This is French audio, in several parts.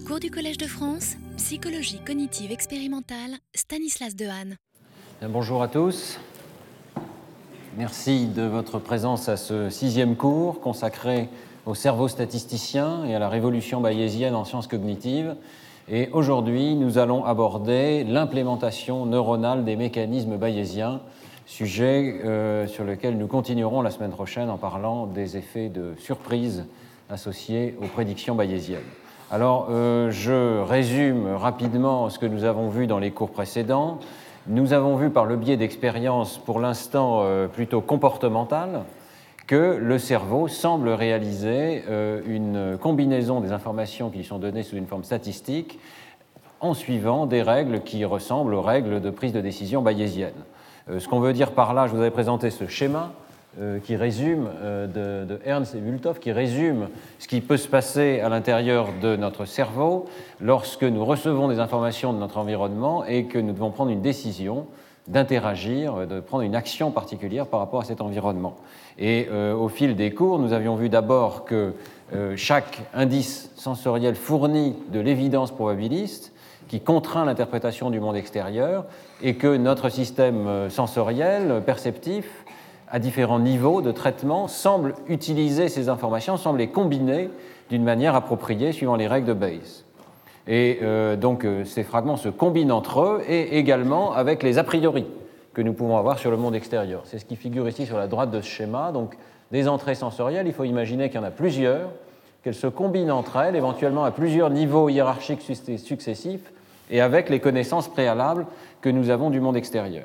Cours du Collège de France, psychologie cognitive expérimentale, Stanislas Dehaene. Bonjour à tous. Merci de votre présence à ce sixième cours consacré au cerveau statisticien et à la révolution bayésienne en sciences cognitives. Et aujourd'hui, nous allons aborder l'implémentation neuronale des mécanismes bayésiens, sujet euh, sur lequel nous continuerons la semaine prochaine en parlant des effets de surprise associés aux prédictions bayésiennes. Alors, euh, je résume rapidement ce que nous avons vu dans les cours précédents. Nous avons vu par le biais d'expériences pour l'instant euh, plutôt comportementales que le cerveau semble réaliser euh, une combinaison des informations qui sont données sous une forme statistique en suivant des règles qui ressemblent aux règles de prise de décision bayésienne. ce qu'on veut dire par là, je vous avais présenté ce schéma euh, qui résume, euh, de, Ernst et qui résume ce qui peut se passer à l'intérieur de notre cerveau lorsque nous recevons des informations de notre environnement et que nous devons prendre une décision d'interagir, de prendre une action particulière par rapport à cet environnement. Et euh, au fil des cours, nous avions vu d'abord que chaque indice sensoriel fournit de l'évidence probabiliste qui contraint l'interprétation du monde extérieur et que notre système sensoriel, perceptif, à différents niveaux de traitement semblent utiliser ces informations, semblent les combiner d'une manière appropriée suivant les règles de Bayes. Et euh, donc euh, ces fragments se combinent entre eux et également avec les a priori que nous pouvons avoir sur le monde extérieur. C'est ce qui figure ici sur la droite de ce schéma. Donc des entrées sensorielles, il faut imaginer qu'il y en a plusieurs, qu'elles se combinent entre elles, éventuellement à plusieurs niveaux hiérarchiques successifs, et avec les connaissances préalables que nous avons du monde extérieur.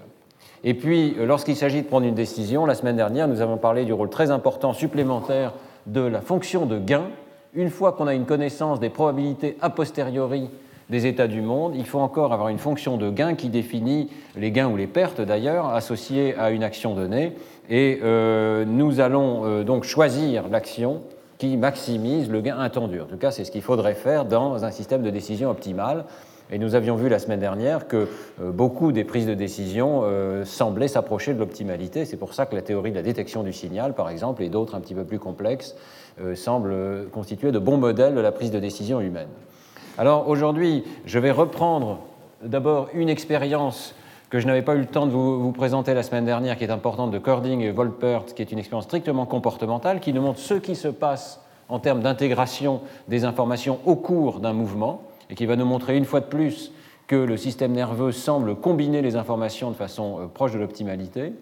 Et puis, euh, lorsqu'il s'agit de prendre une décision, la semaine dernière, nous avons parlé du rôle très important supplémentaire de la fonction de gain. Une fois qu'on a une connaissance des probabilités a posteriori des états du monde, il faut encore avoir une fonction de gain qui définit les gains ou les pertes d'ailleurs associées à une action donnée. Et euh, nous allons euh, donc choisir l'action qui maximise le gain attendu. En tout cas, c'est ce qu'il faudrait faire dans un système de décision optimal. Et nous avions vu la semaine dernière que euh, beaucoup des prises de décision euh, semblaient s'approcher de l'optimalité. C'est pour ça que la théorie de la détection du signal, par exemple, et d'autres un petit peu plus complexes, euh, semblent constituer de bons modèles de la prise de décision humaine. Alors aujourd'hui, je vais reprendre d'abord une expérience que je n'avais pas eu le temps de vous, présenter la semaine dernière, qui est importante, de Cording et Volpert, qui est une expérience strictement comportementale, qui nous montre ce qui se passe en termes d'intégration des informations au cours d'un mouvement et qui va nous montrer une fois de plus que le système nerveux semble combiner les informations de façon euh, proche de l'optimalité.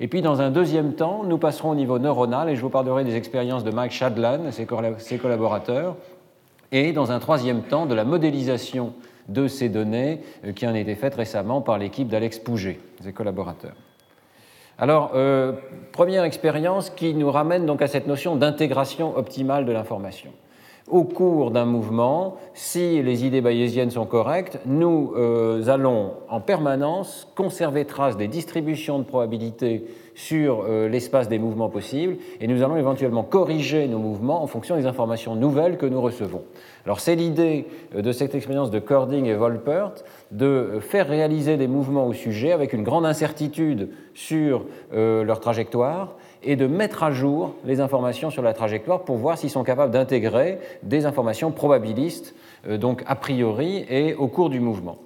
Et puis, dans un deuxième temps, nous passerons au niveau neuronal et je vous parlerai des expériences de Mike Shadlan et ses collaborateurs. Et dans un troisième temps, de la modélisation de ces données euh, qui en a été faite récemment par l'équipe d'Alex Pouget, ses collaborateurs. Alors, euh, première expérience qui nous ramène donc à cette notion d'intégration optimale de l'information au cours d'un mouvement, si les idées bayésiennes sont correctes, nous euh, allons en permanence conserver trace des distributions de probabilités sur euh, l'espace des mouvements possibles et nous allons éventuellement corriger nos mouvements en fonction des informations nouvelles que nous recevons. Alors c'est l'idée euh, de cette expérience de Cording et Volpert de faire réaliser des mouvements au sujet avec une grande incertitude sur leur trajectoire et de mettre à jour les informations sur la trajectoire pour voir s'ils sont capables d'intégrer des informations probabilistes, euh, donc a priori et au cours du mouvement.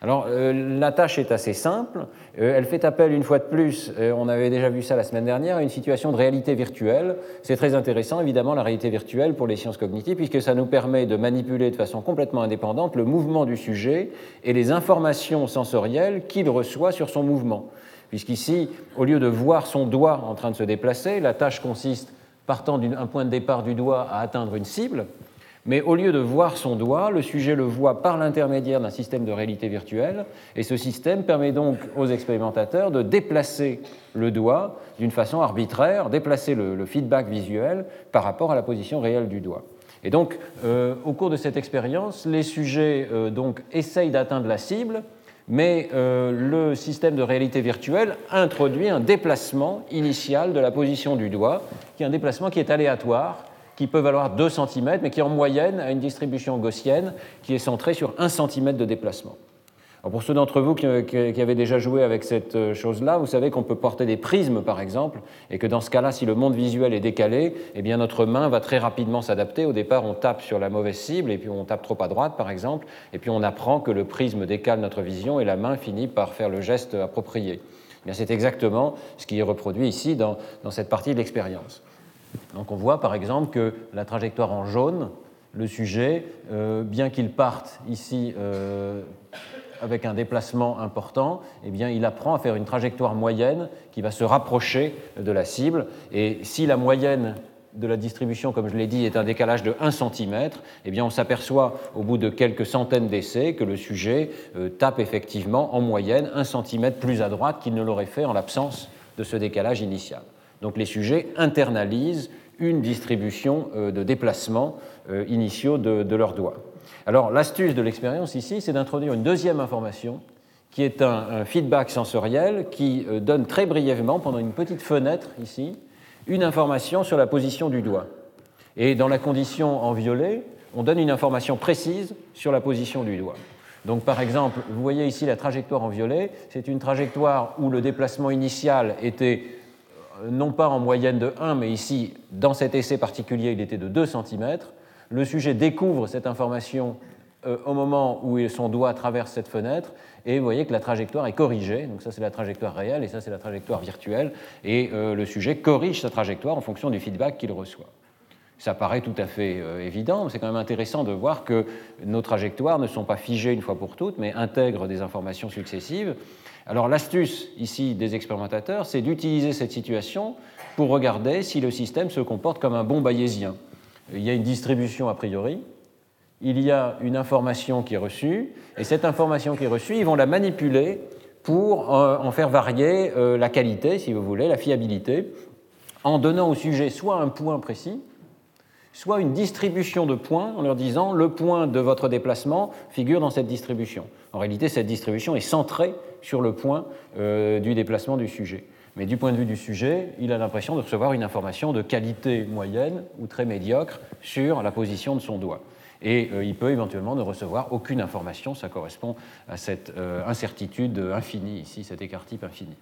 Alors euh, la tâche est assez simple. Euh, elle fait appel une fois de plus, on avait déjà vu ça la semaine dernière, à une situation de réalité virtuelle. C'est très intéressant évidemment la réalité virtuelle pour les sciences cognitives puisque ça nous permet de manipuler de façon complètement indépendante le mouvement du sujet et les informations sensorielles qu'il reçoit sur son mouvement puisqu'ici, au lieu de voir son doigt en train de se déplacer, la tâche consiste, partant d'un point de départ du doigt, à atteindre une cible, mais au lieu de voir son doigt, le sujet le voit par l'intermédiaire d'un système de réalité virtuelle, et ce système permet donc aux expérimentateurs de déplacer le doigt d'une façon arbitraire, déplacer le, feedback visuel par rapport à la position réelle du doigt. Et donc, euh, au cours de cette expérience, les sujets euh, donc, essayent d'atteindre la cible, mais euh, le système de réalité virtuelle introduit un déplacement initial de la position du doigt, qui est un déplacement qui est aléatoire, qui peut valoir 2 cm, mais qui en moyenne a une distribution gaussienne qui est centrée sur 1 cm de déplacement. Pour ceux d'entre vous qui, avaient déjà joué avec cette euh, chose-là, vous savez qu'on peut porter des prismes, par exemple, et que dans ce cas-là, si le monde visuel est décalé, eh bien notre main va très rapidement s'adapter. Au départ, on tape sur la mauvaise cible, et puis on tape trop à droite, par exemple, et puis on apprend que le prisme décale notre vision, et la main finit par faire le geste approprié. Eh c'est exactement ce qui est reproduit ici dans, cette partie de l'expérience. Donc on voit, par exemple, que la trajectoire en jaune, le sujet, euh, bien qu'il parte ici euh, avec un déplacement important, eh bien, il apprend à faire une trajectoire moyenne qui va se rapprocher de la cible. Et si la moyenne de la distribution, comme je l'ai dit, est un décalage de 1 cm, eh bien, on s'aperçoit au bout de quelques centaines d'essais que le sujet euh, tape effectivement en moyenne 1 cm plus à droite qu'il ne l'aurait fait en l'absence de ce décalage initial. Donc les sujets internalisent une distribution euh, de déplacements euh, initiaux de, de leurs doigts. Alors l'astuce de l'expérience ici, c'est d'introduire une deuxième information qui est un, feedback sensoriel qui euh, donne très brièvement, pendant une petite fenêtre ici, une information sur la position du doigt. Et dans la condition en violet, on donne une information précise sur la position du doigt. Donc par exemple, vous voyez ici la trajectoire en violet, c'est une trajectoire où le déplacement initial était euh, non pas en moyenne de 1, mais ici, dans cet essai particulier, il était de 2 cm. Le sujet découvre cette information euh, au moment où son doigt traverse cette fenêtre, et vous voyez que la trajectoire est corrigée. Donc ça, c'est la trajectoire réelle, et ça, c'est la trajectoire virtuelle. Et euh, le sujet corrige sa trajectoire en fonction du feedback qu'il reçoit. Ça paraît tout à fait euh, évident, mais c'est quand même intéressant de voir que nos trajectoires ne sont pas figées une fois pour toutes, mais intègrent des informations successives. Alors l'astuce ici des expérimentateurs, c'est d'utiliser cette situation pour regarder si le système se comporte comme un bon bayésien il y a une distribution a priori, il y a une information qui est reçue, et cette information qui est reçue, ils vont la manipuler pour euh, en faire varier euh, la qualité, si vous voulez, la fiabilité, en donnant au sujet soit un point précis, soit une distribution de points en leur disant le point de votre déplacement figure dans cette distribution. En réalité, cette distribution est centrée sur le point euh, du déplacement du sujet. Mais du point de vue du sujet, il a l'impression de recevoir une information de qualité moyenne ou très médiocre sur la position de son doigt. Et euh, il peut éventuellement ne recevoir aucune information, ça correspond à cette euh, incertitude infinie ici, cet écart type infini.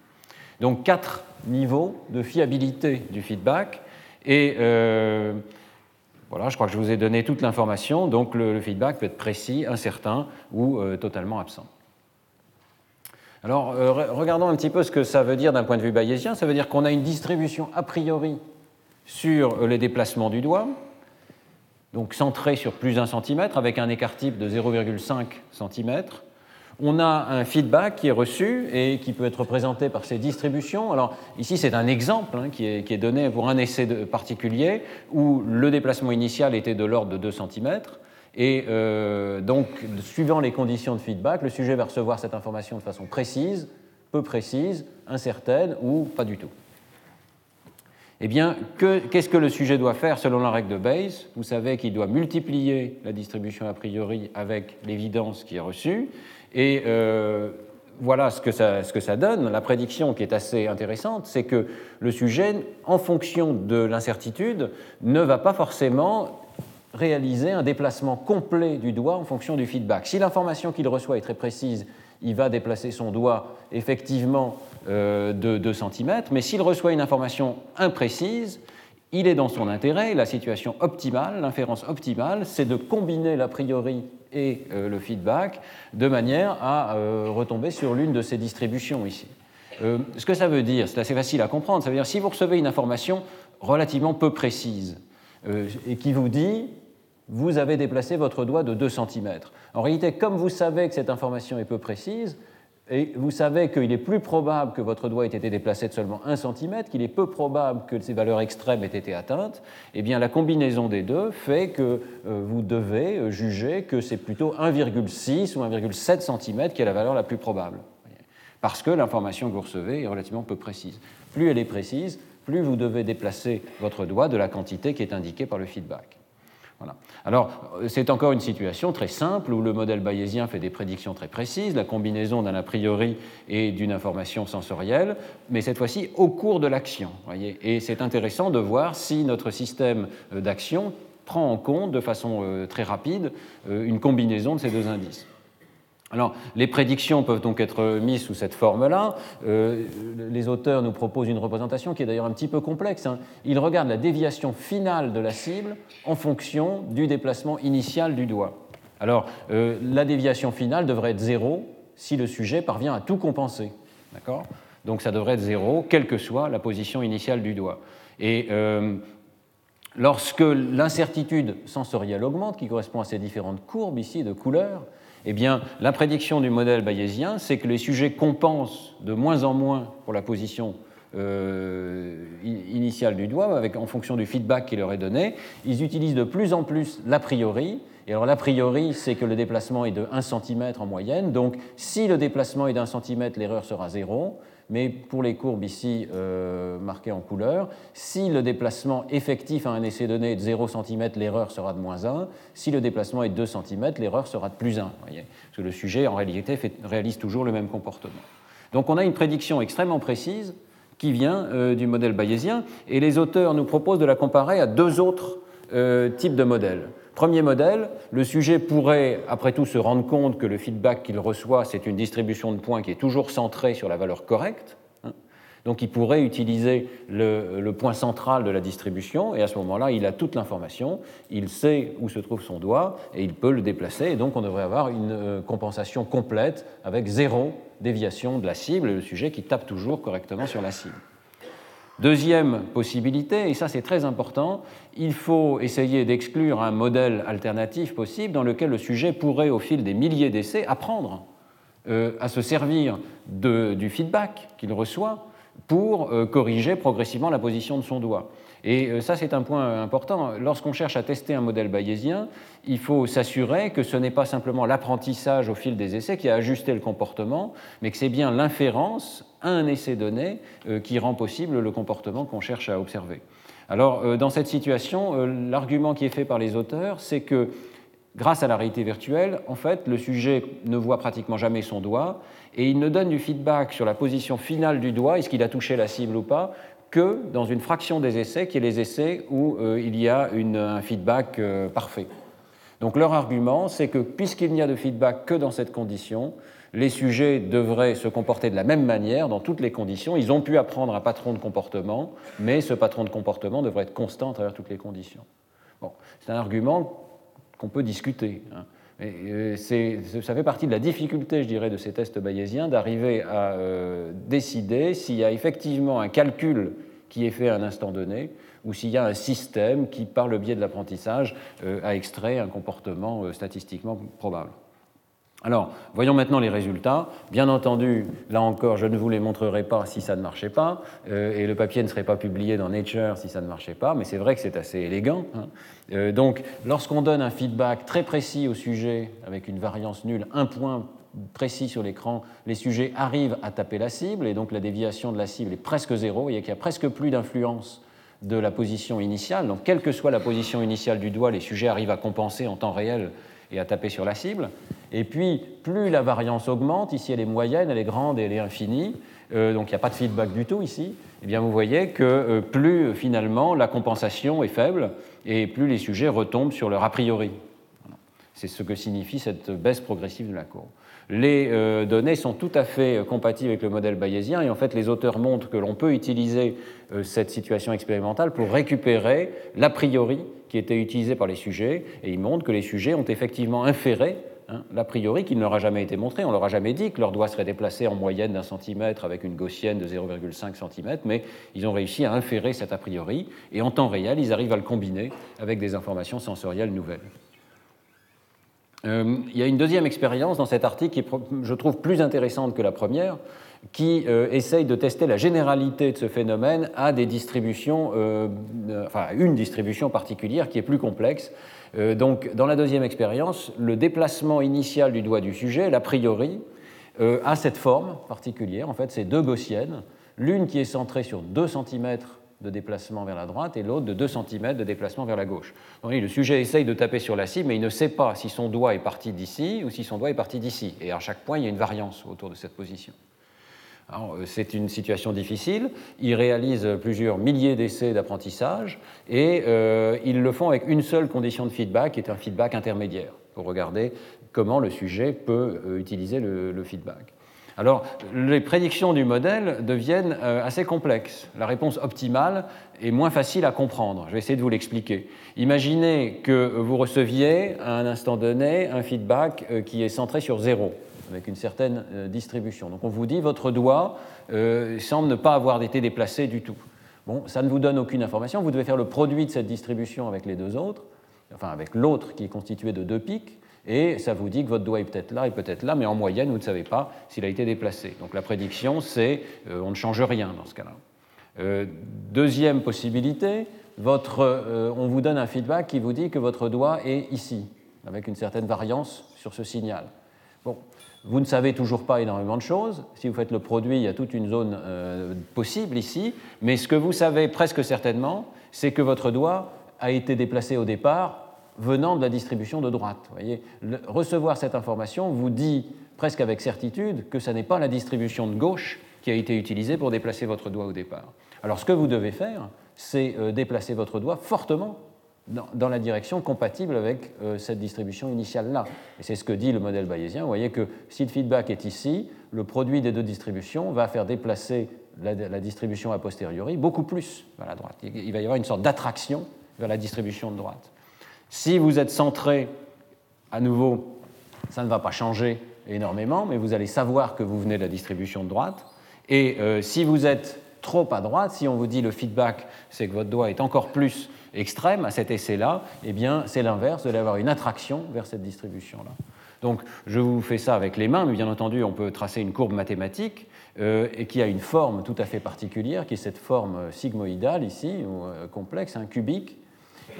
Donc quatre niveaux de fiabilité du feedback. Et euh, voilà, je crois que je vous ai donné toute l'information. Donc le, feedback peut être précis, incertain ou totalement absent. Alors, euh, regardons un petit peu ce que ça veut dire d'un point de vue bayésien. Ça veut dire qu'on a une distribution a priori sur euh, les déplacements du doigt, donc centrée sur plus d'un centimètre, avec un écart type de 0,5 cm. On a un feedback qui est reçu et qui peut être représenté par ces distributions. Alors ici, c'est un exemple hein, qui, est, donné pour un essai particulier où le déplacement initial était de l'ordre de 2 cm et euh, donc, suivant les conditions de feedback, le sujet va recevoir cette information de façon précise, peu précise, incertaine ou pas du tout. Eh bien, qu'est-ce que le sujet doit faire selon la règle de Bayes? Vous savez qu'il doit multiplier la distribution a priori avec l'évidence qui est reçue. Et euh, voilà ce que, ça, ce que ça donne. La prédiction qui est assez intéressante, c'est que le sujet, en fonction de l'incertitude, ne va pas forcément réaliser un déplacement complet du doigt en fonction du feedback. Si l'information qu'il reçoit est très précise, il va déplacer son doigt effectivement euh, de 2 cm, mais s'il reçoit une information imprécise, il est dans son intérêt, la situation optimale, l'inférence optimale, c'est de combiner l'a priori et euh, le feedback de manière à euh, retomber sur l'une de ces distributions ici. ce que ça veut dire, c'est assez facile à comprendre, ça veut dire si vous recevez une information relativement peu précise et qui vous dit vous avez déplacé votre doigt de 2 cm. En réalité, comme vous savez que cette information est peu précise, et vous savez qu'il est plus probable que votre doigt ait été déplacé de seulement 1 cm, qu'il est peu probable que ces valeurs extrêmes aient été atteintes, eh bien la combinaison des deux fait que euh, vous devez euh, juger que c'est plutôt 1,6 ou 1,7 cm qui est la valeur la plus probable. Parce que l'information que vous recevez est relativement peu précise. Plus elle est précise, plus vous devez déplacer votre doigt de la quantité qui est indiquée par le feedback. Alors, c'est encore une situation très simple où le modèle bayésien fait des prédictions très précises, la combinaison d'un a priori et d'une information sensorielle, mais cette fois-ci au cours de l'action. Et c'est intéressant de voir si notre système euh, d'action prend en compte de façon euh, très rapide euh, une combinaison de ces deux indices. Alors, les prédictions peuvent donc être mises sous cette forme-là. Euh, les auteurs nous proposent une représentation qui est d'ailleurs un petit peu complexe. Hein. Ils regardent la déviation finale de la cible en fonction du déplacement initial du doigt. Alors, euh, la déviation finale devrait être zéro si le sujet parvient à tout compenser. D'accord? Donc, ça devrait être zéro, quelle que soit la position initiale du doigt. Et euh, lorsque l'incertitude sensorielle augmente, qui correspond à ces différentes courbes ici de couleurs, eh bien, la prédiction du modèle bayésien, c'est que les sujets compensent de moins en moins pour la position euh, initiale du doigt, en fonction du feedback qui leur est donné. Ils utilisent de plus en plus l'a priori. Et alors, l'a priori, c'est que le déplacement est de 1 cm en moyenne. Donc, si le déplacement est d'un centimètre, l'erreur sera zéro mais pour les courbes ici euh, marquées en couleur, si le déplacement effectif à un essai donné est de 0 cm, l'erreur sera de moins 1. Si le déplacement est de 2 cm, l'erreur sera de plus 1. Voyez Parce que le sujet, en réalité, réalise toujours le même comportement. Donc on a une prédiction extrêmement précise qui vient euh, du modèle bayésien, et les auteurs nous proposent de la comparer à deux autres euh, types de modèles. Premier modèle, le sujet pourrait, après tout, se rendre compte que le feedback qu'il reçoit, c'est une distribution de points qui est toujours centrée sur la valeur correcte. Hein. Donc il pourrait utiliser le, point central de la distribution, et à ce moment-là, il a toute l'information, il sait où se trouve son doigt, et il peut le déplacer, et donc on devrait avoir une euh, compensation complète avec zéro déviation de la cible, le sujet qui tape toujours correctement sur la cible. Deuxième possibilité, et ça c'est très important, il faut essayer d'exclure un modèle alternatif possible dans lequel le sujet pourrait, au fil des milliers d'essais, apprendre euh, à se servir du feedback qu'il reçoit pour euh, corriger progressivement la position de son doigt. Et euh, ça, c'est un point important. Lorsqu'on cherche à tester un modèle bayésien, il faut s'assurer que ce n'est pas simplement l'apprentissage au fil des essais qui a ajusté le comportement, mais que c'est bien l'inférence à un essai donné euh, qui rend possible le comportement qu'on cherche à observer. Alors, euh, dans cette situation, euh, l'argument qui est fait par les auteurs, c'est que grâce à la réalité virtuelle, en fait, le sujet ne voit pratiquement jamais son doigt et il ne donne du feedback sur la position finale du doigt, est-ce qu'il a touché la cible ou pas, que dans une fraction des essais, qui est les essais où il y a un feedback parfait. Donc leur argument, c'est que puisqu'il n'y a de feedback que dans cette condition, les sujets devraient se comporter de la même manière dans toutes les conditions. Ils ont pu apprendre un patron de comportement, mais ce patron de comportement devrait être constant à travers toutes les conditions. Bon, c'est un argument qu'on peut discuter. Hein. Euh, ça fait partie de la difficulté, je dirais, de ces tests bayésiens d'arriver à euh, décider s'il y a effectivement un calcul qui est fait à un instant donné ou s'il y a un système qui, par le biais de l'apprentissage, euh, a extrait un comportement statistiquement probable. Alors, voyons maintenant les résultats. Bien entendu, là encore, je ne vous les montrerai pas si ça ne marchait pas, euh, et le papier ne serait pas publié dans Nature si ça ne marchait pas, mais c'est vrai que c'est assez élégant. Hein. Euh, donc, lorsqu'on donne un feedback très précis au sujet, avec une variance nulle, un point précis sur l'écran, les sujets arrivent à taper la cible, et donc la déviation de la cible est presque zéro, voyez qu'il n'y a presque plus d'influence de la position initiale. Donc, quelle que soit la position initiale du doigt, les sujets arrivent à compenser en temps réel et à taper sur la cible. Et puis, plus la variance augmente, ici elle est moyenne, elle est grande et elle est infinie, euh, donc il n'y a pas de feedback du tout ici, eh bien vous voyez que euh, plus finalement la compensation est faible et plus les sujets retombent sur leur a priori. C'est ce que signifie cette baisse progressive de la courbe. Les euh, données sont tout à fait compatibles avec le modèle bayésien et en fait les auteurs montrent que l'on peut utiliser cette situation expérimentale pour récupérer l'a priori qui était utilisé par les sujets et ils montrent que les sujets ont effectivement inféré Hein, l'a priori qui ne leur a jamais été montré. On leur a jamais dit que leur doigt serait déplacé en moyenne d'un centimètre avec une gaussienne de 0,5 cm, mais ils ont réussi à inférer cet a priori, et en temps réel, ils arrivent à le combiner avec des informations sensorielles nouvelles. Euh, il y a une deuxième expérience dans cet article qui je trouve, plus intéressante que la première, qui euh, essaye de tester la généralité de ce phénomène à des distributions, euh, enfin, une distribution particulière qui est plus complexe, euh, donc, dans la deuxième expérience, le déplacement initial du doigt du sujet, l'a priori, euh, a cette forme particulière. En fait, c'est deux gaussiennes, l'une qui est centrée sur 2 cm de déplacement vers la droite et l'autre de 2 cm de déplacement vers la gauche. Donc, le sujet essaye de taper sur la cible, mais il ne sait pas si son doigt est parti d'ici ou si son doigt est parti d'ici. Et à chaque point, il y a une variance autour de cette position. Euh, c'est une situation difficile. Ils réalisent plusieurs milliers d'essais d'apprentissage et euh, ils le font avec une seule condition de feedback, qui est un feedback intermédiaire. pour regarder comment le sujet peut euh, utiliser le, feedback. Alors, les prédictions du modèle deviennent assez complexes. La réponse optimale est moins facile à comprendre. Je vais essayer de vous l'expliquer. Imaginez que vous receviez à un instant donné un feedback qui est centré sur zéro, avec une certaine distribution. Donc on vous dit votre doigt semble ne pas avoir été déplacé du tout. Bon, ça ne vous donne aucune information. Vous devez faire le produit de cette distribution avec les deux autres, enfin avec l'autre qui est constitué de deux pics et ça vous dit que votre doigt est peut-être là et peut-être là, mais en moyenne, vous ne savez pas s'il a été déplacé. Donc la prédiction, c'est euh, on ne change rien dans ce cas-là. Euh, deuxième possibilité, votre, euh, on vous donne un feedback qui vous dit que votre doigt est ici, avec une certaine variance sur ce signal. Bon, vous ne savez toujours pas énormément de choses. Si vous faites le produit, il y a toute une zone possible ici, mais ce que vous savez presque certainement, c'est que votre doigt a été déplacé au départ venant de la distribution de droite. Voyez, recevoir cette information vous dit presque avec certitude que ce n'est pas la distribution de gauche qui a été utilisée pour déplacer votre doigt au départ. Alors ce que vous devez faire, c'est euh, déplacer votre doigt fortement dans, la direction compatible avec euh, cette distribution initiale-là. Et c'est ce que dit le modèle bayésien. Vous voyez que si le feedback est ici, le produit des deux distributions va faire déplacer la, distribution a posteriori beaucoup plus vers la droite. Il va y avoir une sorte d'attraction vers la distribution de droite. Si vous êtes centré, à nouveau, ça ne va pas changer énormément, mais vous allez savoir que vous venez de la distribution de droite. Et euh, si vous êtes trop à droite, si on vous dit le feedback, c'est que votre doigt est encore plus extrême à cet essai-là, eh bien c'est l'inverse, vous allez avoir une attraction vers cette distribution-là. Donc je vous fais ça avec les mains, mais bien entendu on peut tracer une courbe mathématique euh, et qui a une forme tout à fait particulière, qui est cette forme sigmoïdale ici, ou, euh, complexe, un cubique,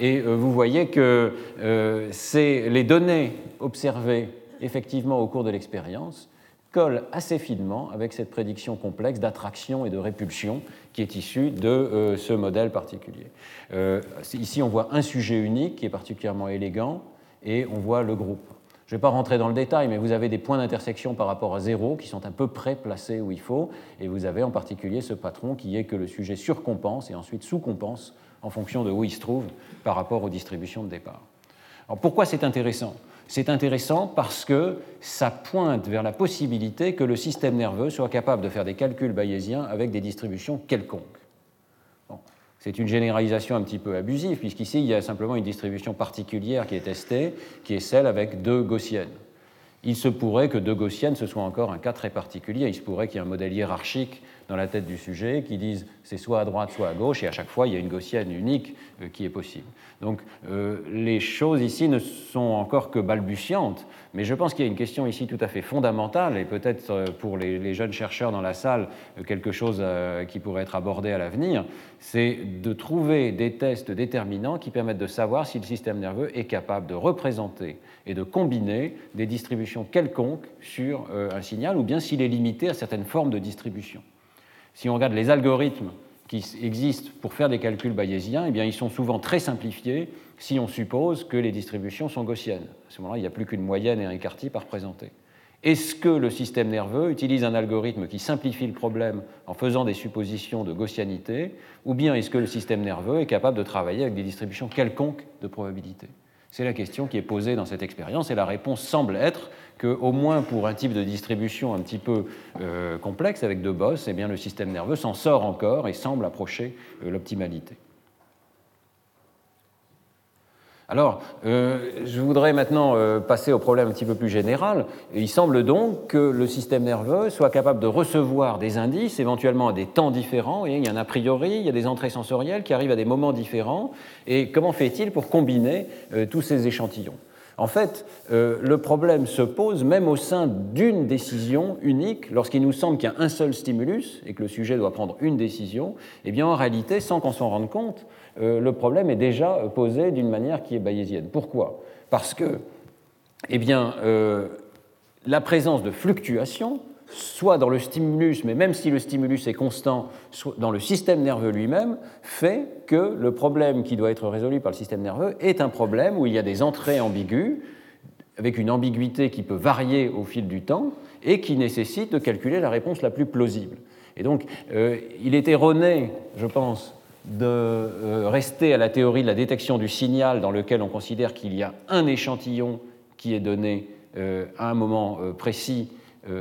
et euh, vous voyez que euh, les données observées effectivement au cours de l'expérience collent assez finement avec cette prédiction complexe d'attraction et de répulsion qui est issue de euh, ce modèle particulier. ici, on voit un sujet unique qui est particulièrement élégant et on voit le groupe. Je ne vais pas rentrer dans le détail, mais vous avez des points d'intersection par rapport à zéro qui sont à peu près placés où il faut, et vous avez en particulier ce patron qui est que le sujet surcompense et ensuite sous-compense en fonction de où il se trouve par rapport aux distributions de départ. Alors pourquoi c'est intéressant? C'est intéressant parce que ça pointe vers la possibilité que le système nerveux soit capable de faire des calculs bayésiens avec des distributions quelconques. c'est une généralisation un petit peu abusive, puisqu'ici, il y a simplement une distribution particulière qui est testée, qui est celle avec deux gaussiennes. Il se pourrait que deux gaussiennes, ce soit encore un cas très particulier. Il se pourrait qu'il y ait un modèle hiérarchique dans la tête du sujet qui disent c'est soit à droite, soit à gauche, et à chaque fois, il y a une gaussienne unique euh, qui est possible. Donc euh, les choses ici ne sont encore que balbutiantes, mais je pense qu'il y a une question ici tout à fait fondamentale, et peut-être euh, pour les, jeunes chercheurs dans la salle, quelque chose qui pourrait être abordé à l'avenir, c'est de trouver des tests déterminants qui permettent de savoir si le système nerveux est capable de représenter et de combiner des distributions quelconques sur un signal, ou bien s'il est limité à certaines formes de distribution. Si on regarde les algorithmes qui existent pour faire des calculs bayésiens, eh ils sont souvent très simplifiés si on suppose que les distributions sont gaussiennes. À ce moment-là, il n'y a plus qu'une moyenne et un écart type à représenter. Est-ce que le système nerveux utilise un algorithme qui simplifie le problème en faisant des suppositions de gaussianité, ou bien est-ce que le système nerveux est capable de travailler avec des distributions quelconques de probabilité? C'est la question qui est posée dans cette expérience, et la réponse semble être qu'au moins pour un type de distribution un petit peu euh, complexe avec deux bosses, eh bien, le système nerveux s'en sort encore et semble approcher euh, l'optimalité. Alors, euh, je voudrais maintenant passer au problème un petit peu plus général. Il semble donc que le système nerveux soit capable de recevoir des indices, éventuellement à des temps différents. Il y a un a priori, il y a des entrées sensorielles qui arrivent à des moments différents. Et comment fait-il pour combiner tous ces échantillons? En fait, euh, le problème se pose même au sein d'une décision unique, lorsqu'il nous semble qu'il y a un seul stimulus et que le sujet doit prendre une décision, eh bien en réalité, sans qu'on s'en rende compte, euh, le problème est déjà posé d'une manière qui est bayésienne. Pourquoi? Parce que eh euh, la présence de fluctuations soit dans le stimulus, mais même si le stimulus est constant, soit dans le système nerveux lui-même, fait que le problème qui doit être résolu par le système nerveux est un problème où il y a des entrées ambiguës, avec une ambiguïté qui peut varier au fil du temps, et qui nécessite de calculer la réponse la plus plausible. Et donc, euh, il est erroné, je pense, de euh, rester à la théorie de la détection du signal dans lequel on considère qu'il y a un échantillon qui est donné à un moment précis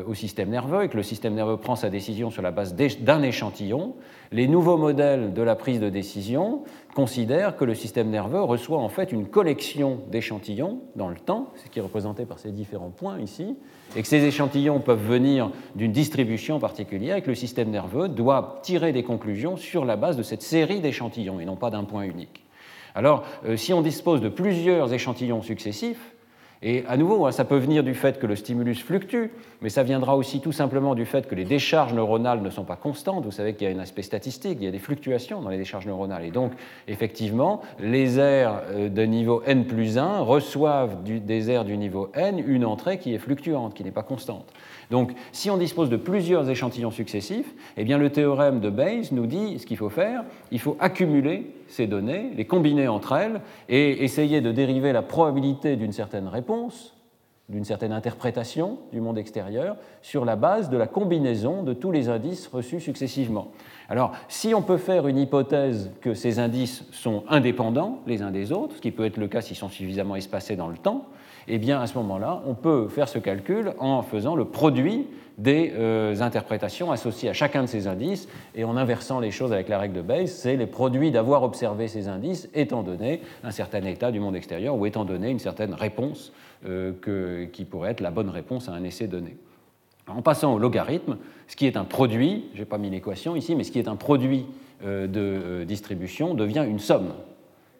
au système nerveux et que le système nerveux prend sa décision sur la base d'un échantillon, les nouveaux modèles de la prise de décision considèrent que le système nerveux reçoit en fait une collection d'échantillons dans le temps, ce qui est représenté par ces différents points ici, et que ces échantillons peuvent venir d'une distribution particulière et que le système nerveux doit tirer des conclusions sur la base de cette série d'échantillons et non pas d'un point unique. Alors, euh, si on dispose de plusieurs échantillons successifs, et à nouveau, hein, ça peut venir du fait que le stimulus fluctue, mais ça viendra aussi tout simplement du fait que les décharges neuronales ne sont pas constantes. Vous savez qu'il y a un aspect statistique, il y a des fluctuations dans les décharges neuronales. Et donc, effectivement, les aires euh, de niveau n plus 1 reçoivent des aires du niveau n une entrée qui est fluctuante, qui n'est pas constante. Donc, si on dispose de plusieurs échantillons successifs, eh bien, le théorème de Bayes nous dit ce qu'il faut faire. Il faut accumuler ces données, les combiner entre elles et essayer de dériver la probabilité d'une certaine réponse, d'une certaine interprétation du monde extérieur sur la base de la combinaison de tous les indices reçus successivement. Alors, si on peut faire une hypothèse que ces indices sont indépendants les uns des autres, ce qui peut être le cas s'ils sont suffisamment espacés dans le temps, eh bien à ce moment-là, on peut faire ce calcul en faisant le produit des euh, interprétations associées à chacun de ces indices et en inversant les choses avec la règle de Bayes, c'est les produits d'avoir observé ces indices étant donné un certain état du monde extérieur ou étant donné une certaine réponse euh, qui pourrait être la bonne réponse à un essai donné. En passant au logarithme, ce qui est un produit, je n'ai pas mis l'équation ici, mais ce qui est un produit euh, de distribution devient une somme.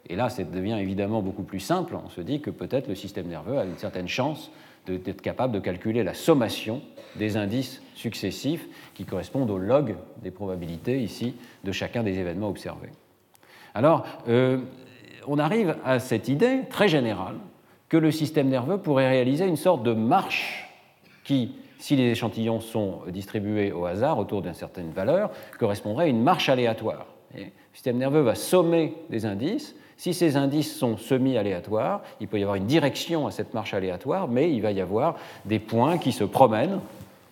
Et là, ça devient évidemment beaucoup plus simple. On se dit que peut-être le système nerveux a une certaine chance d'être capable de calculer la sommation des indices successifs qui correspondent au log des probabilités ici de chacun des événements observés. Alors, euh, on arrive à cette idée très générale que le système nerveux pourrait réaliser une sorte de marche qui, si les échantillons sont distribués au hasard autour d'une certaine valeur, correspondrait à une marche aléatoire. le système nerveux va sommer des indices si ces indices sont semi-aléatoires, il peut y avoir une direction à cette marche aléatoire, mais il va y avoir des points qui se promènent.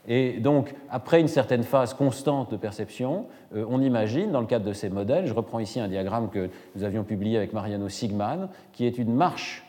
Et donc, après une certaine phase constante de perception, euh, on imagine, dans le cadre de ces modèles, je reprends ici un diagramme que nous avions publié avec Mariano Sigman, qui est une marche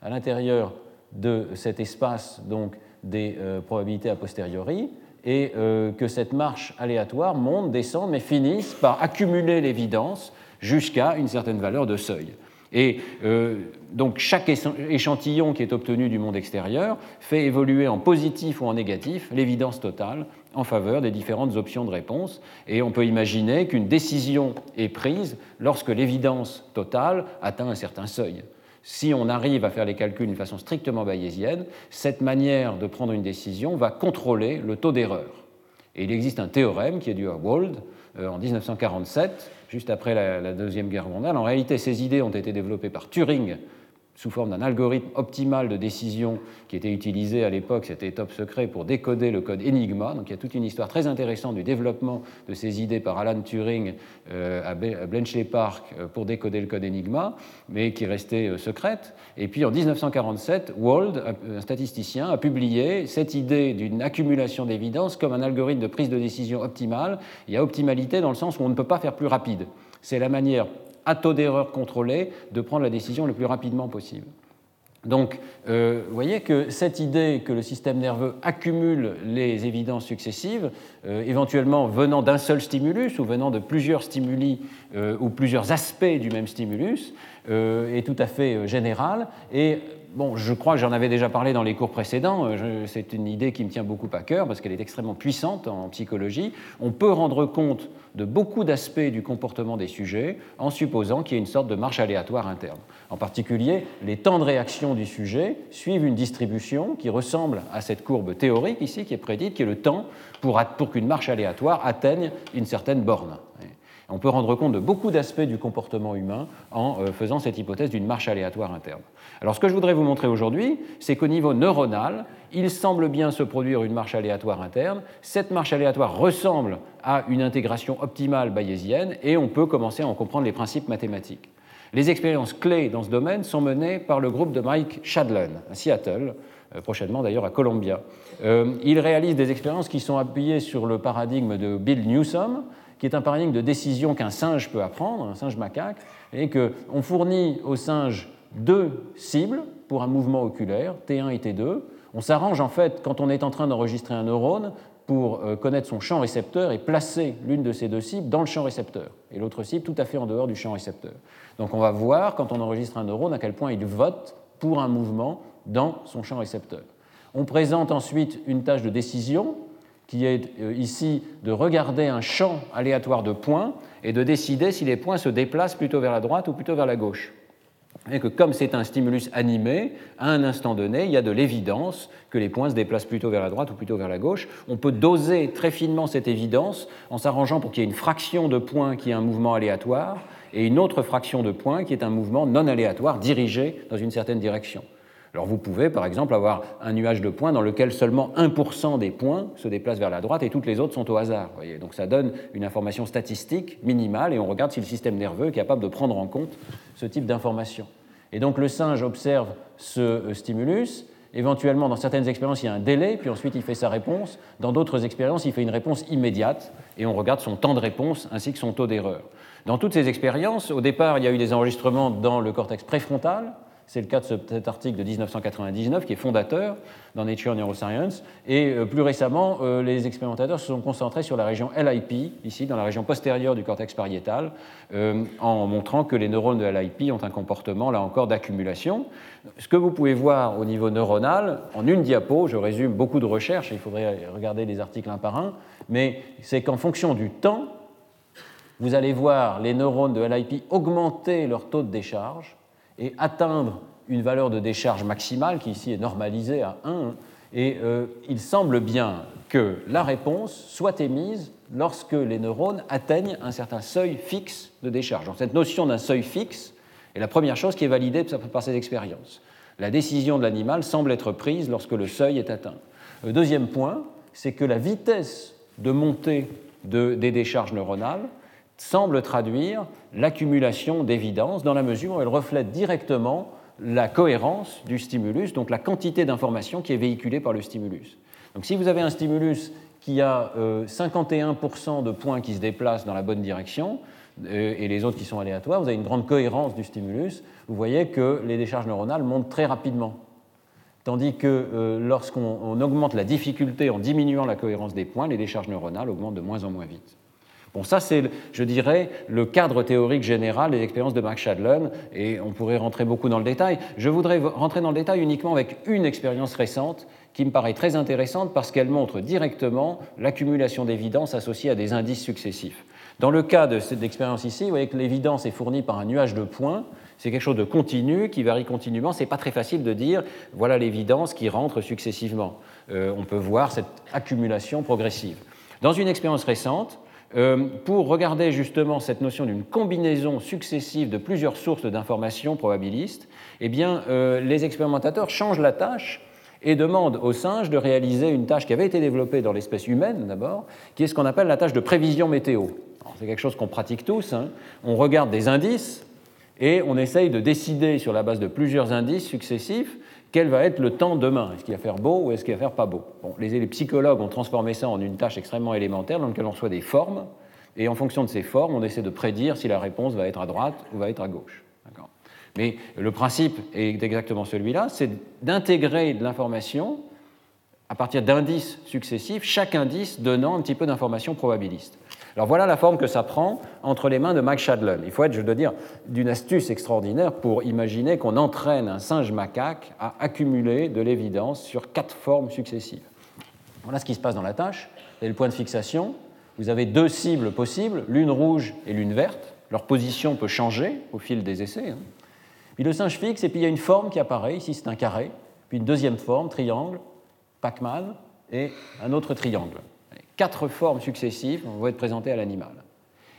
à l'intérieur de cet espace donc, des euh, probabilités a posteriori, et euh, que cette marche aléatoire monte, descend, mais finisse par accumuler l'évidence jusqu'à une certaine valeur de seuil. Et euh, donc chaque échantillon qui est obtenu du monde extérieur fait évoluer en positif ou en négatif l'évidence totale en faveur des différentes options de réponse. Et on peut imaginer qu'une décision est prise lorsque l'évidence totale atteint un certain seuil. Si on arrive à faire les calculs d'une façon strictement bayésienne, cette manière de prendre une décision va contrôler le taux d'erreur. Et il existe un théorème qui est dû à Wald euh, en 1947 juste après la, Deuxième Guerre mondiale. En réalité, ces idées ont été développées par Turing sous forme d'un algorithme optimal de décision qui était utilisé à l'époque, c'était top secret, pour décoder le code Enigma. Donc il y a toute une histoire très intéressante du développement de ces idées par Alan Turing euh, à Bletchley Park euh, pour décoder le code Enigma, mais qui restait euh, secrète. Et puis en 1947, Wald, un statisticien, a publié cette idée d'une accumulation d'évidence comme un algorithme de prise de décision optimale. Il y a optimalité dans le sens où on ne peut pas faire plus rapide. C'est la manière à taux d'erreur contrôlé, de prendre la décision le plus rapidement possible. Donc, euh, vous voyez que cette idée que le système nerveux accumule les évidences successives, euh, éventuellement venant d'un seul stimulus ou venant de plusieurs stimuli euh, ou plusieurs aspects du même stimulus, est tout à fait générale et bon, je crois que j'en avais déjà parlé dans les cours précédents, euh, c'est une idée qui me tient beaucoup à cœur parce qu'elle est extrêmement puissante en psychologie. On peut rendre compte de beaucoup d'aspects du comportement des sujets en supposant qu'il y ait une sorte de marche aléatoire interne. En particulier, les temps de réaction du sujet suivent une distribution qui ressemble à cette courbe théorique ici qui est prédite, qui est le temps pour, pour qu'une marche aléatoire atteigne une certaine borne. On peut rendre compte de beaucoup d'aspects du comportement humain en euh, faisant cette hypothèse d'une marche aléatoire interne. Alors ce que je voudrais vous montrer aujourd'hui, c'est qu'au niveau neuronal, il semble bien se produire une marche aléatoire interne. Cette marche aléatoire ressemble à une intégration optimale bayésienne et on peut commencer à en comprendre les principes mathématiques. Les expériences clés dans ce domaine sont menées par le groupe de Mike Shadlen à Seattle, euh, prochainement d'ailleurs à Columbia. Euh, il réalise des expériences qui sont appuyées sur le paradigme de Bill Newsom, qui est un paradigme de décision qu'un singe peut apprendre, un singe macaque, et qu'on fournit au singe deux cibles pour un mouvement oculaire, T1 et T2. On s'arrange en fait quand on est en train d'enregistrer un neurone pour euh, connaître son champ récepteur et placer l'une de ces deux cibles dans le champ récepteur et l'autre cible tout à fait en dehors du champ récepteur. Donc on va voir quand on enregistre un neurone à quel point il vote pour un mouvement dans son champ récepteur. On présente ensuite une tâche de décision qui est euh, ici de regarder un champ aléatoire de points et de décider si les points se déplacent plutôt vers la droite ou plutôt vers la gauche. Et que comme c'est un stimulus animé, à un instant donné, il y a de l'évidence que les points se déplacent plutôt vers la droite ou plutôt vers la gauche. On peut doser très finement cette évidence en s'arrangeant pour qu'il y ait une fraction de points qui est un mouvement aléatoire et une autre fraction de points qui est un mouvement non aléatoire dirigé dans une certaine direction. Alors vous pouvez par exemple avoir un nuage de points dans lequel seulement 1% des points se déplacent vers la droite et toutes les autres sont au hasard. Donc ça donne une information statistique minimale et on regarde si le système nerveux est capable de prendre en compte ce type d'information. Et donc le singe observe ce euh, stimulus. Éventuellement, dans certaines expériences, il y a un délai, puis ensuite il fait sa réponse. Dans d'autres expériences, il fait une réponse immédiate et on regarde son temps de réponse ainsi que son taux d'erreur. Dans toutes ces expériences, au départ, il y a eu des enregistrements dans le cortex préfrontal, c'est le cas de cet article de 1999 qui est fondateur dans Nature Neuroscience. Et euh, plus récemment, euh, les expérimentateurs se sont concentrés sur la région LIP, ici dans la région postérieure du cortex pariétal, euh, en montrant que les neurones de LIP ont un comportement, là encore, d'accumulation. Ce que vous pouvez voir au niveau neuronal, en une diapo, je résume beaucoup de recherches, il faudrait regarder les articles un par un, mais c'est qu'en fonction du temps, vous allez voir les neurones de LIP augmenter leur taux de décharge et atteindre une valeur de décharge maximale qui ici est normalisée à 1. Et euh, il semble bien que la réponse soit émise lorsque les neurones atteignent un certain seuil fixe de décharge. Donc cette notion d'un seuil fixe est la première chose qui est validée par ces expériences. La décision de l'animal semble être prise lorsque le seuil est atteint. Le deuxième point, c'est que la vitesse de montée des décharges neuronales semble traduire l'accumulation d'évidence dans la mesure où elle reflète directement la cohérence du stimulus, donc la quantité d'informations qui est véhiculée par le stimulus. Donc si vous avez un stimulus qui a 51% euh, de points qui se déplacent dans la bonne direction, euh, et les autres qui sont aléatoires, vous avez une grande cohérence du stimulus, vous voyez que les décharges neuronales montent très rapidement. Tandis que euh, lorsqu'on augmente la difficulté en diminuant la cohérence des points, les décharges neuronales augmentent de moins en moins vite. Bon, ça, c'est, je dirais, le cadre théorique général des expériences de Max Shadlen, et on pourrait rentrer beaucoup dans le détail. Je voudrais rentrer dans le détail uniquement avec une expérience récente qui me paraît très intéressante parce qu'elle montre directement l'accumulation d'évidence associée à des indices successifs. Dans le cas de cette expérience ici, vous voyez que l'évidence est fournie par un nuage de points. C'est quelque chose de continu, qui varie continuellement. Ce n'est pas très facile de dire voilà l'évidence qui rentre successivement. Euh, on peut voir cette accumulation progressive. Dans une expérience récente, pour regarder justement cette notion d'une combinaison successive de plusieurs sources d'informations probabilistes, eh bien, euh, les expérimentateurs changent la tâche et demandent aux singes de réaliser une tâche qui avait été développée dans l'espèce humaine d'abord, qui est ce qu'on appelle la tâche de prévision météo. C'est quelque chose qu'on pratique tous. Hein. On regarde des indices et on essaye de décider sur la base de plusieurs indices successifs quel va être le temps demain? Est-ce qu'il va faire beau ou est-ce qu'il va faire pas beau? Les, psychologues ont transformé ça en une tâche extrêmement élémentaire dans laquelle on reçoit des formes, et en fonction de ces formes, on essaie de prédire si la réponse va être à droite ou va être à gauche. Mais le principe est exactement celui-là, c'est d'intégrer de l'information à partir d'indices successifs, chaque indice donnant un petit peu d'information probabiliste. Alors voilà la forme que ça prend entre les mains de Max Shadlen. Il faut être, je dois dire, d'une astuce extraordinaire pour imaginer qu'on entraîne un singe macaque à accumuler de l'évidence sur quatre formes successives. Voilà ce qui se passe dans la tâche. Avez le point de fixation. Vous avez deux cibles possibles, l'une rouge et l'une verte. Leur position peut changer au fil des essais. Hein. Puis le singe fixe, et puis il y a une forme qui apparaît. Ici, c'est un carré. Puis une deuxième forme, triangle, Pac-Man, et un autre triangle quatre formes successives vont être présentées à l'animal.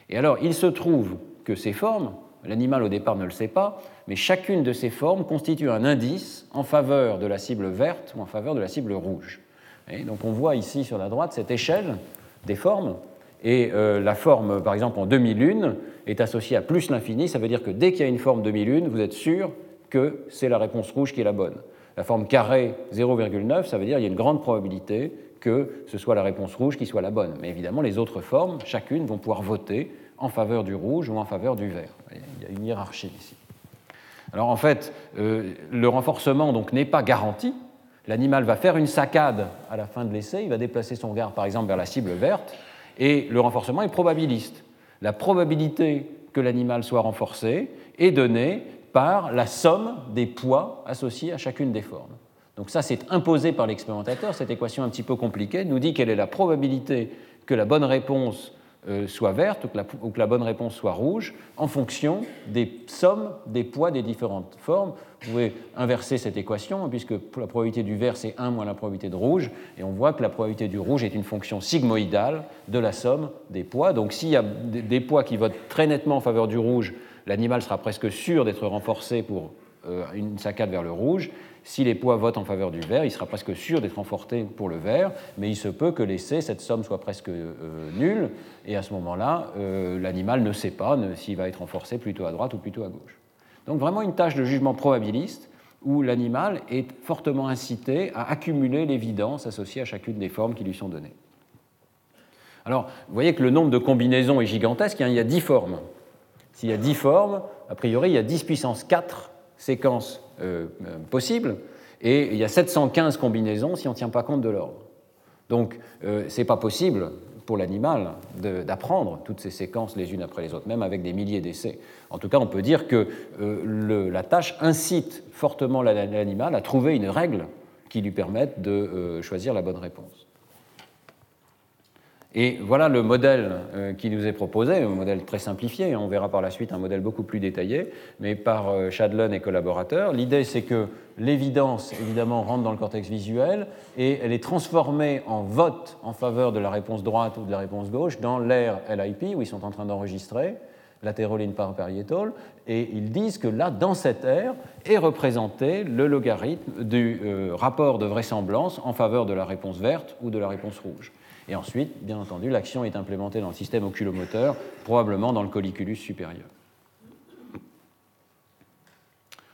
Et alors, il se trouve que ces formes, l'animal au départ ne le sait pas, mais chacune de ces formes constitue un indice en faveur de la cible verte ou en faveur de la cible rouge. Et donc on voit ici sur la droite cette échelle des formes, et euh, la forme, par exemple, en demi-lune est associée à plus l'infini, ça veut dire que dès qu'il y a une forme demi-lune, vous êtes sûr que c'est la réponse rouge qui est la bonne. La forme carré 0,9, ça veut dire qu'il y a une grande probabilité que ce soit la réponse rouge qui soit la bonne. Mais évidemment, les autres formes, chacune, vont pouvoir voter en faveur du rouge ou en faveur du vert. Il y a une hiérarchie ici. Alors en fait, euh, le renforcement n'est pas garanti. L'animal va faire une saccade à la fin de l'essai, il va déplacer son regard par exemple vers la cible verte, et le renforcement est probabiliste. La probabilité que l'animal soit renforcé est donnée par la somme des poids associés à chacune des formes. Donc ça, c'est imposé par l'expérimentateur. Cette équation un petit peu compliquée nous dit quelle est la probabilité que la bonne réponse euh, soit verte ou que, la, bonne réponse soit rouge en fonction des sommes des poids des différentes formes. Vous pouvez inverser cette équation puisque la probabilité du vert c'est 1 moins la probabilité de rouge et on voit que la probabilité du rouge est une fonction sigmoïdale de la somme des poids. Donc s'il y a des poids qui votent très nettement en faveur du rouge, l'animal sera presque sûr d'être renforcé pour euh, une saccade vers le rouge. Si les poids votent en faveur du vert, il sera presque sûr d'être renforcé pour le vert, mais il se peut que l'essai, cette somme soit presque euh, nulle, et à ce moment-là, euh, l'animal ne sait pas s'il va être renforcé plutôt à droite ou plutôt à gauche. Donc vraiment une tâche de jugement probabiliste où l'animal est fortement incité à accumuler l'évidence associée à chacune des formes qui lui sont données. Alors, vous voyez que le nombre de combinaisons est gigantesque, hein, il y a 10 formes. S'il y a 10 formes, a priori, il y a 10 puissance 4 séquences euh, euh, possibles, et il y a 715 combinaisons si on ne tient pas compte de l'ordre. Donc, euh, ce n'est pas possible pour l'animal d'apprendre toutes ces séquences les unes après les autres, même avec des milliers d'essais. En tout cas, on peut dire que la tâche incite fortement l'animal à trouver une règle qui lui permette de choisir la bonne réponse. Et voilà le modèle euh, qui nous est proposé, un modèle très simplifié, on verra par la suite un modèle beaucoup plus détaillé, mais par euh, Shadlon et collaborateurs. L'idée, c'est que l'évidence, évidemment, rentre dans le cortex visuel et elle est transformée en vote en faveur de la réponse droite ou de la réponse gauche dans l'air LIP, où ils sont en train d'enregistrer latéral par parietal, et ils disent que là, dans cette aire, est représenté le logarithme du euh, rapport de vraisemblance en faveur de la réponse verte ou de la réponse rouge. Et ensuite, bien entendu, l'action est implémentée dans le système oculomoteur, probablement dans le colliculus supérieur.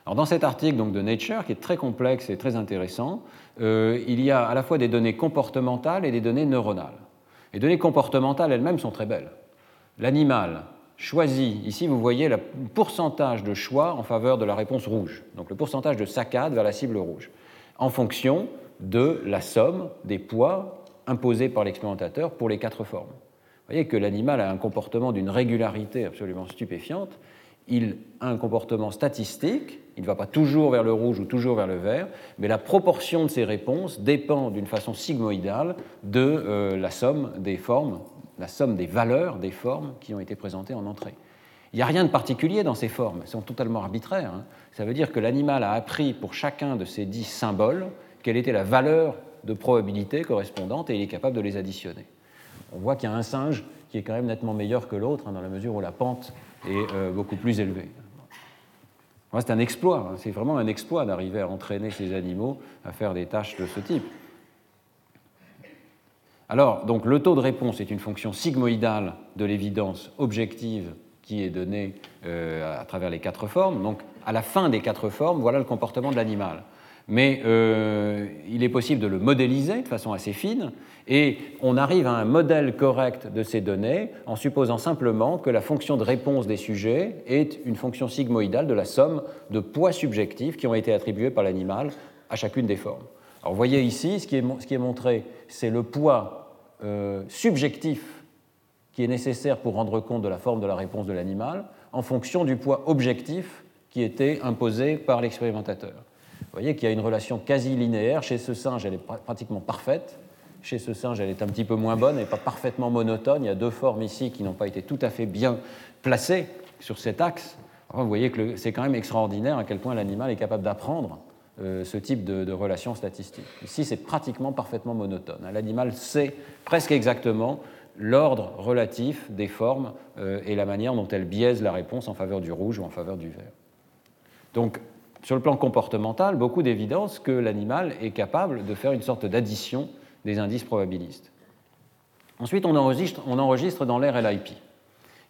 Alors dans cet article donc, de Nature, qui est très complexe et très intéressant, euh, il y a à la fois des données comportementales et des données neuronales. Les données comportementales elles-mêmes sont très belles. L'animal choisit, ici vous voyez le pourcentage de choix en faveur de la réponse rouge, donc le pourcentage de saccade vers la cible rouge, en fonction de la somme des poids imposé par l'expérimentateur pour les quatre formes. Vous voyez que l'animal a un comportement d'une régularité absolument stupéfiante. Il a un comportement statistique, il ne va pas toujours vers le rouge ou toujours vers le vert, mais la proportion de ses réponses dépend d'une façon sigmoïdale de euh, la somme des formes, la somme des valeurs des formes qui ont été présentées en entrée. Il n'y a rien de particulier dans ces formes, elles sont totalement arbitraires. Hein. Ça veut dire que l'animal a appris pour chacun de ces dix symboles quelle était la valeur de probabilités correspondantes et il est capable de les additionner. On voit qu'il y a un singe qui est quand même nettement meilleur que l'autre, hein, dans la mesure où la pente est euh, beaucoup plus élevée. C'est un exploit, hein. c'est vraiment un exploit d'arriver à entraîner ces animaux à faire des tâches de ce type. Alors, donc, le taux de réponse est une fonction sigmoïdale de l'évidence objective qui est donnée euh, à travers les quatre formes. Donc, à la fin des quatre formes, voilà le comportement de l'animal mais euh, il est possible de le modéliser de façon assez fine, et on arrive à un modèle correct de ces données en supposant simplement que la fonction de réponse des sujets est une fonction sigmoïdale de la somme de poids subjectifs qui ont été attribués par l'animal à chacune des formes. Alors vous voyez ici, ce qui est, montré, c'est le poids euh, subjectif qui est nécessaire pour rendre compte de la forme de la réponse de l'animal en fonction du poids objectif qui était imposé par l'expérimentateur. Vous voyez qu'il y a une relation quasi linéaire. Chez ce singe, elle est pratiquement parfaite. Chez ce singe, elle est un petit peu moins bonne, elle n'est pas parfaitement monotone. Il y a deux formes ici qui n'ont pas été tout à fait bien placées sur cet axe. vous voyez que c'est quand même extraordinaire à quel point l'animal est capable d'apprendre euh, ce type de, relation statistique. Ici, c'est pratiquement parfaitement monotone. L'animal sait presque exactement l'ordre relatif des formes euh, et la manière dont elles biaisent la réponse en faveur du rouge ou en faveur du vert. Donc, sur le plan comportemental, beaucoup d'évidence que l'animal est capable de faire une sorte d'addition des indices probabilistes. Ensuite, on enregistre, on enregistre dans l'air LIP.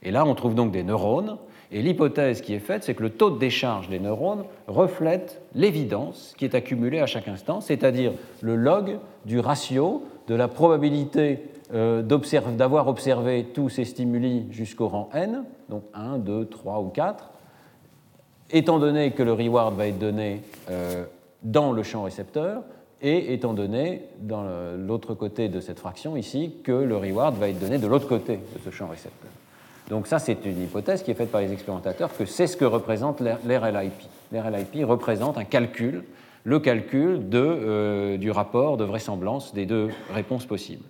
Et là, on trouve donc des neurones, et l'hypothèse qui est faite, c'est que le taux de décharge des neurones reflète l'évidence qui est accumulée à chaque instant, c'est-à-dire le log du ratio de la probabilité euh, d'avoir observé tous ces stimuli jusqu'au rang n, donc 1, 2, 3 ou 4, étant donné que le reward va être donné euh, dans le champ récepteur, et étant donné, dans l'autre côté de cette fraction ici, que le reward va être donné de l'autre côté de ce champ récepteur. Donc ça, c'est une hypothèse qui est faite par les expérimentateurs, que c'est ce que représente l'RLIP. L'RLIP représente un calcul, le calcul euh, du rapport de vraisemblance des deux réponses possibles.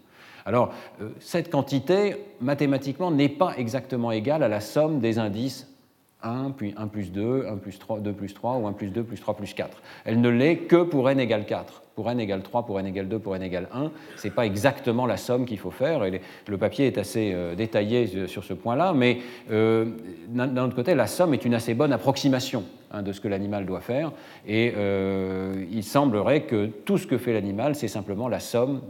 Alors, euh, cette quantité, mathématiquement, n'est pas exactement égale à la somme des indices 1, puis 1 plus 2, 1 plus 3, 2 plus 3, ou 1 plus 2 plus 3 plus 4. Elle ne l'est que pour n égale 4. Pour n égale 3, pour n égale 2, pour n égale 1, ce n'est pas exactement la somme qu'il faut faire. Et le papier est assez euh, détaillé sur ce point-là, mais euh, d'un autre côté, la somme est une assez bonne approximation hein, de ce que l'animal doit faire. Et euh, il semblerait que tout ce que fait l'animal, c'est simplement la somme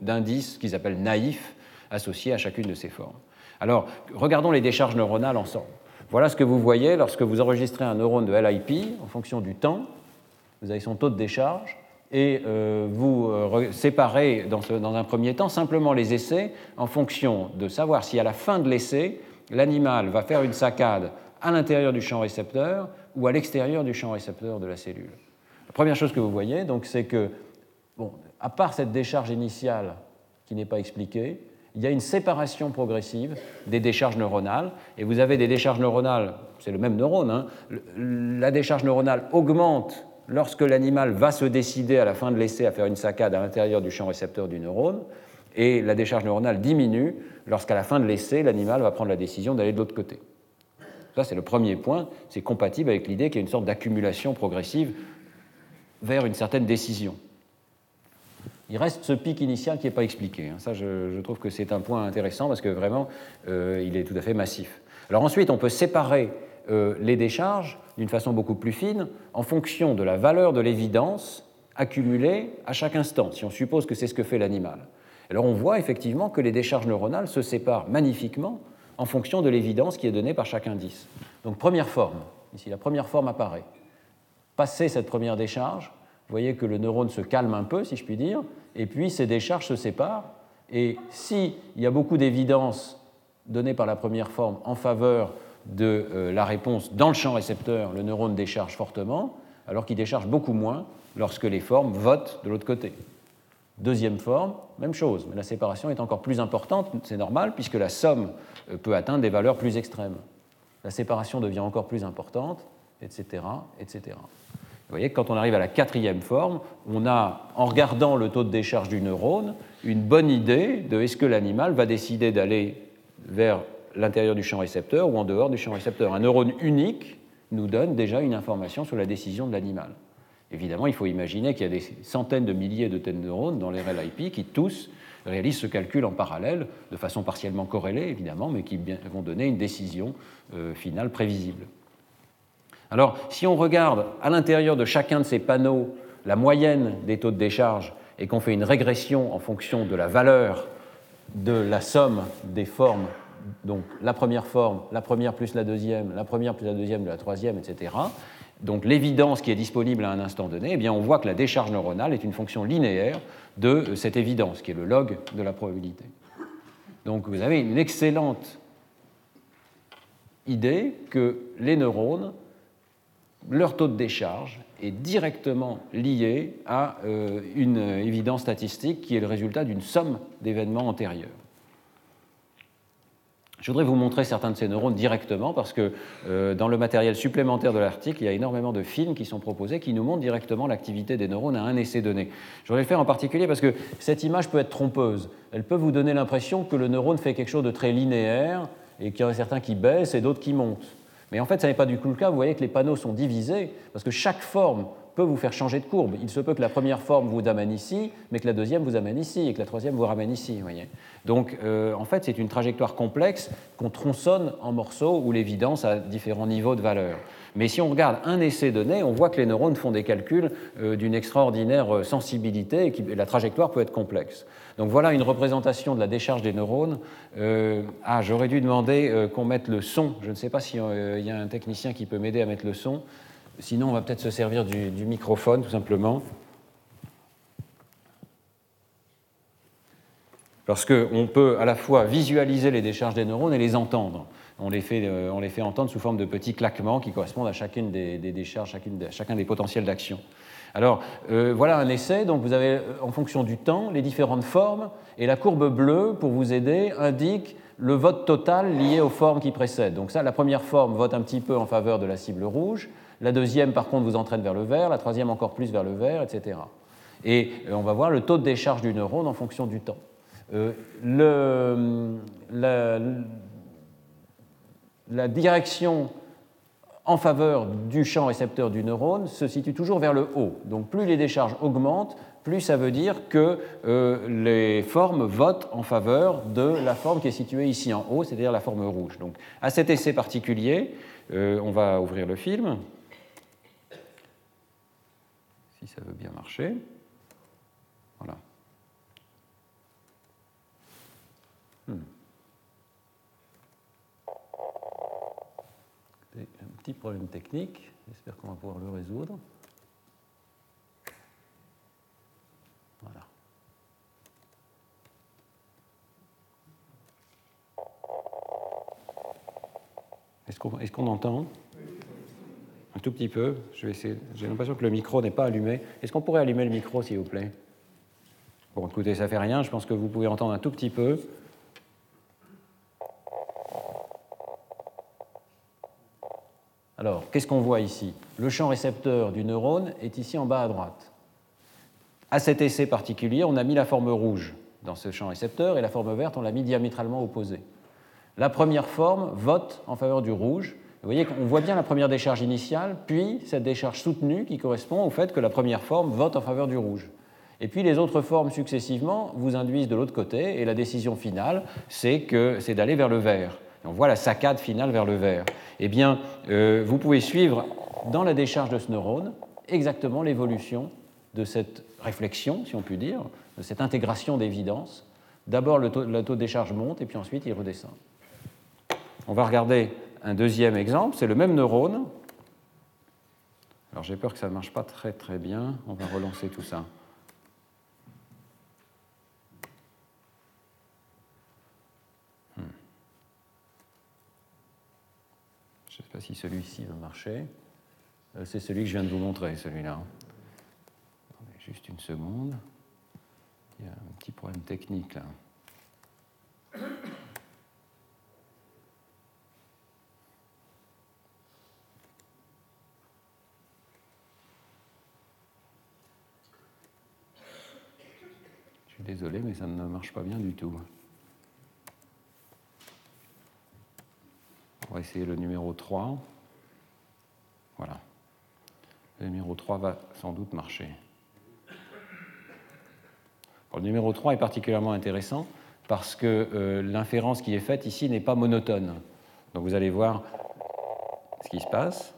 d'indices qu'ils appellent naïfs associés à chacune de ces formes. Alors, regardons les décharges neuronales ensemble. Voilà ce que vous voyez lorsque vous enregistrez un neurone de LIP en fonction du temps. Vous avez son taux de décharge et euh, vous euh, séparez dans, un premier temps simplement les essais en fonction de savoir si à la fin de l'essai, l'animal va faire une saccade à l'intérieur du champ récepteur ou à l'extérieur du champ récepteur de la cellule. La première chose que vous voyez, donc, c'est que, bon, à part cette décharge initiale qui n'est pas expliquée, il y a une séparation progressive des décharges neuronales. Et vous avez des décharges neuronales, c'est le même neurone, hein. la décharge neuronale augmente lorsque l'animal va se décider à la fin de l'essai à faire une saccade à l'intérieur du champ récepteur du neurone, et la décharge neuronale diminue lorsqu'à la fin de l'essai, l'animal va prendre la décision d'aller de l'autre côté. Ça, c'est le premier point. C'est compatible avec l'idée qu'il y a une sorte d'accumulation progressive vers une certaine décision. Il reste ce pic initial qui n'est pas expliqué. Hein. Ça, je, trouve que c'est un point intéressant parce que vraiment, euh, il est tout à fait massif. Alors ensuite, on peut séparer euh, les décharges d'une façon beaucoup plus fine en fonction de la valeur de l'évidence accumulée à chaque instant, si on suppose que c'est ce que fait l'animal. Alors on voit effectivement que les décharges neuronales se séparent magnifiquement en fonction de l'évidence qui est donnée par chaque indice. Donc première forme, ici la première forme apparaît. Passer cette première décharge, vous voyez que le neurone se calme un peu, si je puis dire, et puis ces décharges se séparent. Et s'il y a beaucoup d'évidence donnée par la première forme en faveur de euh, la réponse dans le champ récepteur, le neurone décharge fortement, alors qu'il décharge beaucoup moins lorsque les formes votent de l'autre côté. Deuxième forme, même chose, mais la séparation est encore plus importante, c'est normal, puisque la somme euh, peut atteindre des valeurs plus extrêmes. La séparation devient encore plus importante, etc. etc. Vous voyez que quand on arrive à la quatrième forme, on a, en regardant le taux de décharge du neurone, une bonne idée de est-ce que l'animal va décider d'aller vers l'intérieur du champ récepteur ou en dehors du champ récepteur. Un neurone unique nous donne déjà une information sur la décision de l'animal. Évidemment, il faut imaginer qu'il y a des centaines de milliers de tels neurones dans les RLIP qui tous réalisent ce calcul en parallèle, de façon partiellement corrélée évidemment, mais qui vont donner une décision euh, finale prévisible. Alors, si on regarde à l'intérieur de chacun de ces panneaux la moyenne des taux de décharge et qu'on fait une régression en fonction de la valeur de la somme des formes, donc la première forme, la première plus la deuxième, la première plus la deuxième de la troisième, etc., donc l'évidence qui est disponible à un instant donné, eh bien on voit que la décharge neuronale est une fonction linéaire de cette évidence, qui est le log de la probabilité. Donc vous avez une excellente idée que les neurones leur taux de décharge est directement lié à euh, une évidence statistique qui est le résultat d'une somme d'événements antérieurs. Je voudrais vous montrer certains de ces neurones directement parce que euh, dans le matériel supplémentaire de l'article, il y a énormément de films qui sont proposés qui nous montrent directement l'activité des neurones à un essai donné. Je voudrais le faire en particulier parce que cette image peut être trompeuse. Elle peut vous donner l'impression que le neurone fait quelque chose de très linéaire et qu'il y en a certains qui baissent et d'autres qui montent. Mais en fait, ça n'est pas du tout le cas. Vous voyez que les panneaux sont divisés parce que chaque forme peut vous faire changer de courbe. Il se peut que la première forme vous amène ici, mais que la deuxième vous amène ici et que la troisième vous ramène ici. Voyez. Donc, euh, en fait, c'est une trajectoire complexe qu'on tronçonne en morceaux où l'évidence a différents niveaux de valeur. Mais si on regarde un essai donné, on voit que les neurones font des calculs euh, d'une extraordinaire euh, sensibilité et, la trajectoire peut être complexe. Donc voilà une représentation de la décharge des neurones. ah, j'aurais dû demander qu'on mette le son. Je ne sais pas s'il y a un technicien qui peut m'aider à mettre le son. Sinon, on va peut-être se servir du, microphone, tout simplement. Parce qu'on peut à la fois visualiser les décharges des neurones et les entendre. on les, fait, euh, entendre sous forme de petits claquements qui correspondent à chacune des, décharges, chacun des potentiels d'action. Alors euh, voilà un essai, donc vous avez en fonction du temps les différentes formes, et la courbe bleue, pour vous aider, indique le vote total lié aux formes qui précèdent. Donc ça, la première forme vote un petit peu en faveur de la cible rouge, la deuxième, par contre, vous entraîne vers le vert, la troisième encore plus vers le vert, etc. Et euh, on va voir le taux de décharge du neurone en fonction du temps. Euh, la, la, direction en faveur du champ récepteur du neurone se situe toujours vers le haut. Donc plus les décharges augmentent, plus ça veut dire que euh, les formes votent en faveur de la forme qui est située ici en haut, c'est-à-dire la forme rouge. Donc à cet essai particulier, euh, on va ouvrir le film, si ça veut bien marcher. Voilà. Hmm. Un petit problème technique, j'espère qu'on va pouvoir le résoudre. Est-ce qu'on entend? Un tout petit peu. J'ai l'impression que le micro n'est pas allumé. Est-ce qu'on pourrait allumer le micro, s'il vous plaît? Bon, écoutez, ça fait rien. Je pense que vous pouvez entendre un tout petit peu. Alors, qu'est-ce qu'on voit ici? Le champ récepteur du neurone est ici en bas à droite. À cet essai particulier, on a mis la forme rouge dans ce champ récepteur et la forme verte, on l'a mis diamétralement opposée. La première forme vote en faveur du rouge. Vous voyez qu'on voit bien la première décharge initiale, puis cette décharge soutenue qui correspond au fait que la première forme vote en faveur du rouge. Et puis les autres formes successivement vous induisent de l'autre côté, et la décision finale, c'est que c'est d'aller vers le vert. On voit la saccade finale vers le vert. Eh bien, euh, vous pouvez suivre dans la décharge de ce neurone exactement l'évolution de cette réflexion, si on peut dire, de cette intégration d'évidence. D'abord, le, le taux de décharge monte, et puis ensuite, il redescend. On va regarder un deuxième exemple, c'est le même neurone. Alors j'ai peur que ça ne marche pas très très bien, on va relancer tout ça. Hmm. Je ne sais pas si celui-ci va marcher. Euh, c'est celui que je viens de vous montrer, celui-là. Juste une seconde. Il y a un petit problème technique là. Désolé, mais ça ne marche pas bien du tout. On va essayer le numéro 3. Voilà. Le numéro 3 va sans doute marcher. le numéro 3 est particulièrement intéressant parce que euh, l'inférence qui est faite ici n'est pas monotone. Donc vous allez voir ce qui se passe.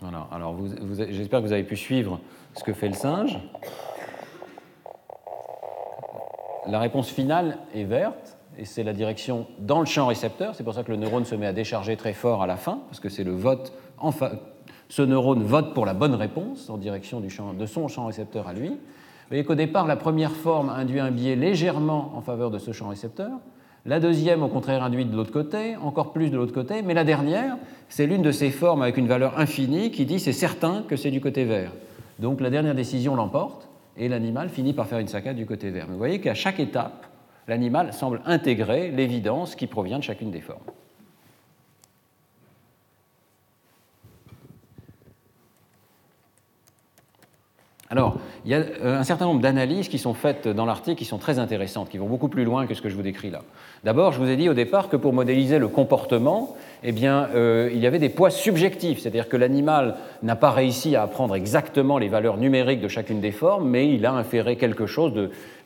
Voilà. Alors j'espère que vous avez pu suivre ce que fait le singe. La réponse finale est verte, et c'est la direction dans le champ récepteur. C'est pour ça que le neurone se met à décharger très fort à la fin, parce que c'est le vote. Enfin, ce neurone vote pour la bonne réponse en direction du champ, de son champ récepteur à lui. Vous voyez qu'au départ, la première forme induit un biais légèrement en faveur de ce champ récepteur. La deuxième, au contraire, induit de l'autre côté, encore plus de l'autre côté. Mais la dernière, c'est l'une de ces formes avec une valeur infinie qui dit c'est certain que c'est du côté vert. Donc la dernière décision l'emporte et l'animal finit par faire une saccade du côté vert. vous voyez qu'à chaque étape, l'animal semble intégrer l'évidence qui provient de chacune des formes. Alors, il y a euh, un certain nombre d'analyses qui sont faites dans l'article qui sont très intéressantes, qui vont beaucoup plus loin que ce que je vous décris là. D'abord, je vous ai dit au départ que pour modéliser le comportement, eh bien, euh, il y avait des poids subjectifs, c'est-à-dire que l'animal n'a pas réussi à apprendre exactement les valeurs numériques de chacune des formes, mais il a inféré quelque chose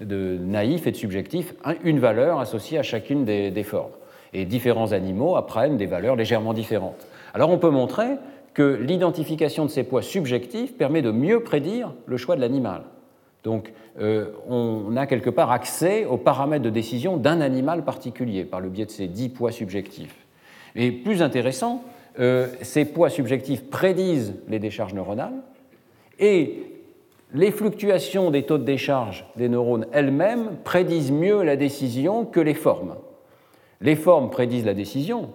de, naïf et de subjectif, une valeur associée à chacune des formes. Et différents animaux apprennent des valeurs légèrement différentes. Alors on peut montrer que l'identification de ces poids subjectifs permet de mieux prédire le choix de l'animal. Donc euh, on a quelque part accès aux paramètres de décision d'un animal particulier par le biais de ces dix poids subjectifs. Et plus intéressant, euh, ces poids subjectifs prédisent les décharges neuronales et les fluctuations des taux de décharge des neurones elles-mêmes prédisent mieux la décision que les formes. Les formes prédisent la décision,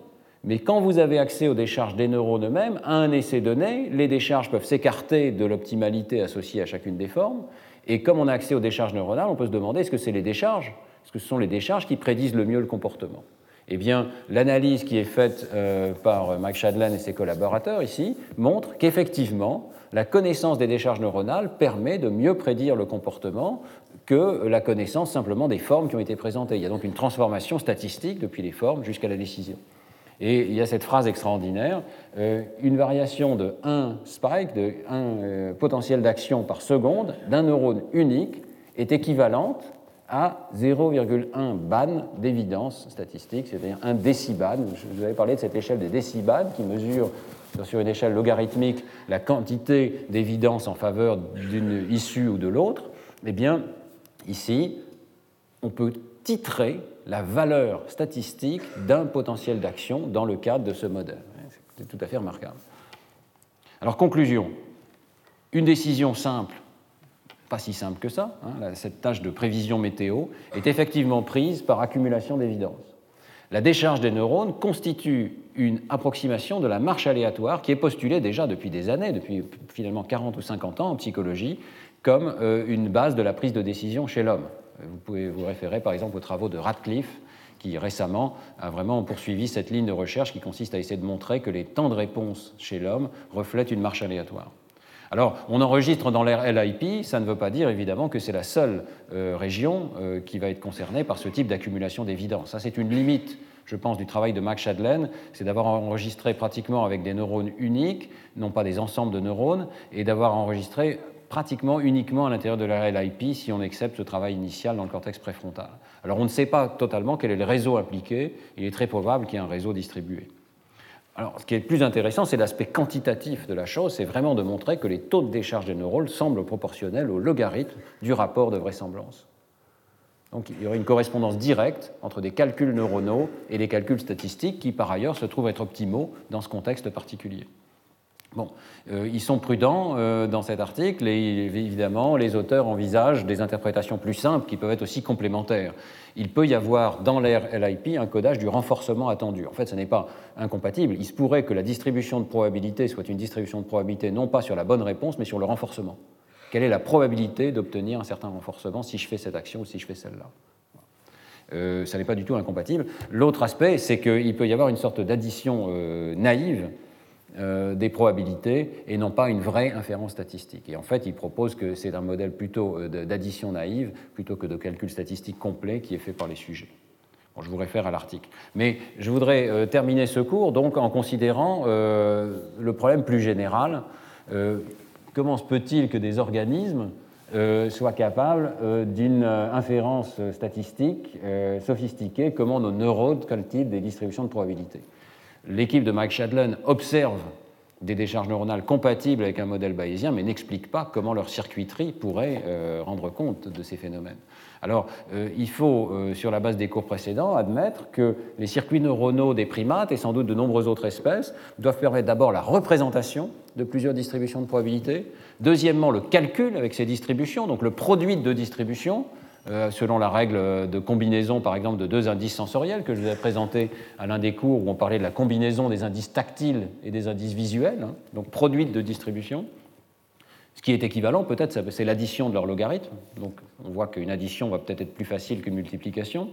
mais quand vous avez accès aux décharges des neurones eux-mêmes, à un essai donné, les décharges peuvent s'écarter de l'optimalité associée à chacune des formes. Et comme on a accès aux décharges neuronales, on peut se demander est-ce que c'est les décharges? Est-ce que ce sont les décharges qui prédisent le mieux le comportement? Eh bien, l'analyse qui est faite euh, par Mike Shadland et ses collaborateurs ici montre qu'effectivement, la connaissance des décharges neuronales permet de mieux prédire le comportement que la connaissance simplement des formes qui ont été présentées. Il y a donc une transformation statistique depuis les formes jusqu'à la décision. Et il y a cette phrase extraordinaire, euh, une variation de 1 spike, de 1 euh, potentiel d'action par seconde d'un neurone unique est équivalente à 0,1 ban d'évidence statistique, c'est-à-dire un déciban. Je vous avais parlé de cette échelle des décibans qui mesure sur une échelle logarithmique la quantité d'évidence en faveur d'une issue ou de l'autre. Eh bien, ici, on peut titrer la valeur statistique d'un potentiel d'action dans le cadre de ce modèle. C'est tout à fait remarquable. Alors, conclusion. Une décision simple, pas si simple que ça, hein, cette tâche de prévision météo, est effectivement prise par accumulation d'évidence. La décharge des neurones constitue une approximation de la marche aléatoire qui est postulée déjà depuis des années, depuis finalement 40 ou 50 ans en psychologie, comme euh, une base de la prise de décision chez l'homme. Vous pouvez vous référer par exemple aux travaux de Radcliffe, qui récemment a vraiment poursuivi cette ligne de recherche qui consiste à essayer de montrer que les temps de réponse chez l'homme reflètent une marche aléatoire. Alors, on enregistre dans l'air LIP, ça ne veut pas dire évidemment que c'est la seule euh, région euh, qui va être concernée par ce type d'accumulation d'évidence. Ça, c'est une limite, je pense, du travail de Max Shadlen, c'est d'avoir enregistré pratiquement avec des neurones uniques, non pas des ensembles de neurones, et d'avoir enregistré pratiquement uniquement à l'intérieur de la LIP si on accepte ce travail initial dans le cortex préfrontal. Alors on ne sait pas totalement quel est le réseau impliqué, il est très probable qu'il y ait un réseau distribué. Alors ce qui est le plus intéressant, c'est l'aspect quantitatif de la chose, c'est vraiment de montrer que les taux de décharge des neurones semblent proportionnels au logarithme du rapport de vraisemblance. Donc il y aurait une correspondance directe entre des calculs neuronaux et des calculs statistiques qui par ailleurs se trouvent être optimaux dans ce contexte particulier. Bon, euh, ils sont prudents euh, dans cet article et évidemment, les auteurs envisagent des interprétations plus simples qui peuvent être aussi complémentaires. Il peut y avoir dans l'air LIP un codage du renforcement attendu. En fait, ce n'est pas incompatible. Il se pourrait que la distribution de probabilité soit une distribution de probabilité non pas sur la bonne réponse, mais sur le renforcement. Quelle est la probabilité d'obtenir un certain renforcement si je fais cette action ou si je fais celle-là? Euh, ça n'est pas du tout incompatible. L'autre aspect, c'est qu'il peut y avoir une sorte d'addition naïve euh, des probabilités et non pas une vraie inférence statistique. Et en fait, il propose que c'est un modèle plutôt euh, d'addition naïve plutôt que de calcul statistique complet qui est fait par les sujets. je vous réfère à l'article. Mais je voudrais euh, terminer ce cours donc en considérant le problème plus général. comment se peut-il que des organismes soient capables d'une inférence statistique sophistiquée Comment nos neurones calculent des distributions de probabilités? L'équipe de Mike Shadlen observe des décharges neuronales compatibles avec un modèle bayésien, mais n'explique pas comment leur circuiterie pourrait euh, rendre compte de ces phénomènes. Alors, euh, il faut, euh, sur la base des cours précédents, admettre que les circuits neuronaux des primates et sans doute de nombreuses autres espèces doivent permettre d'abord la représentation de plusieurs distributions de probabilité, deuxièmement le calcul avec ces distributions, donc le produit de distributions, euh, selon la règle de combinaison, par exemple, de deux indices sensoriels que je vous ai présenté à l'un des cours où on parlait de la combinaison des indices tactiles et des indices visuels, hein, donc produits de distribution. Ce qui est équivalent, peut-être, c'est l'addition de leur logarithme. Donc, on voit qu'une addition va peut-être être plus facile qu'une multiplication.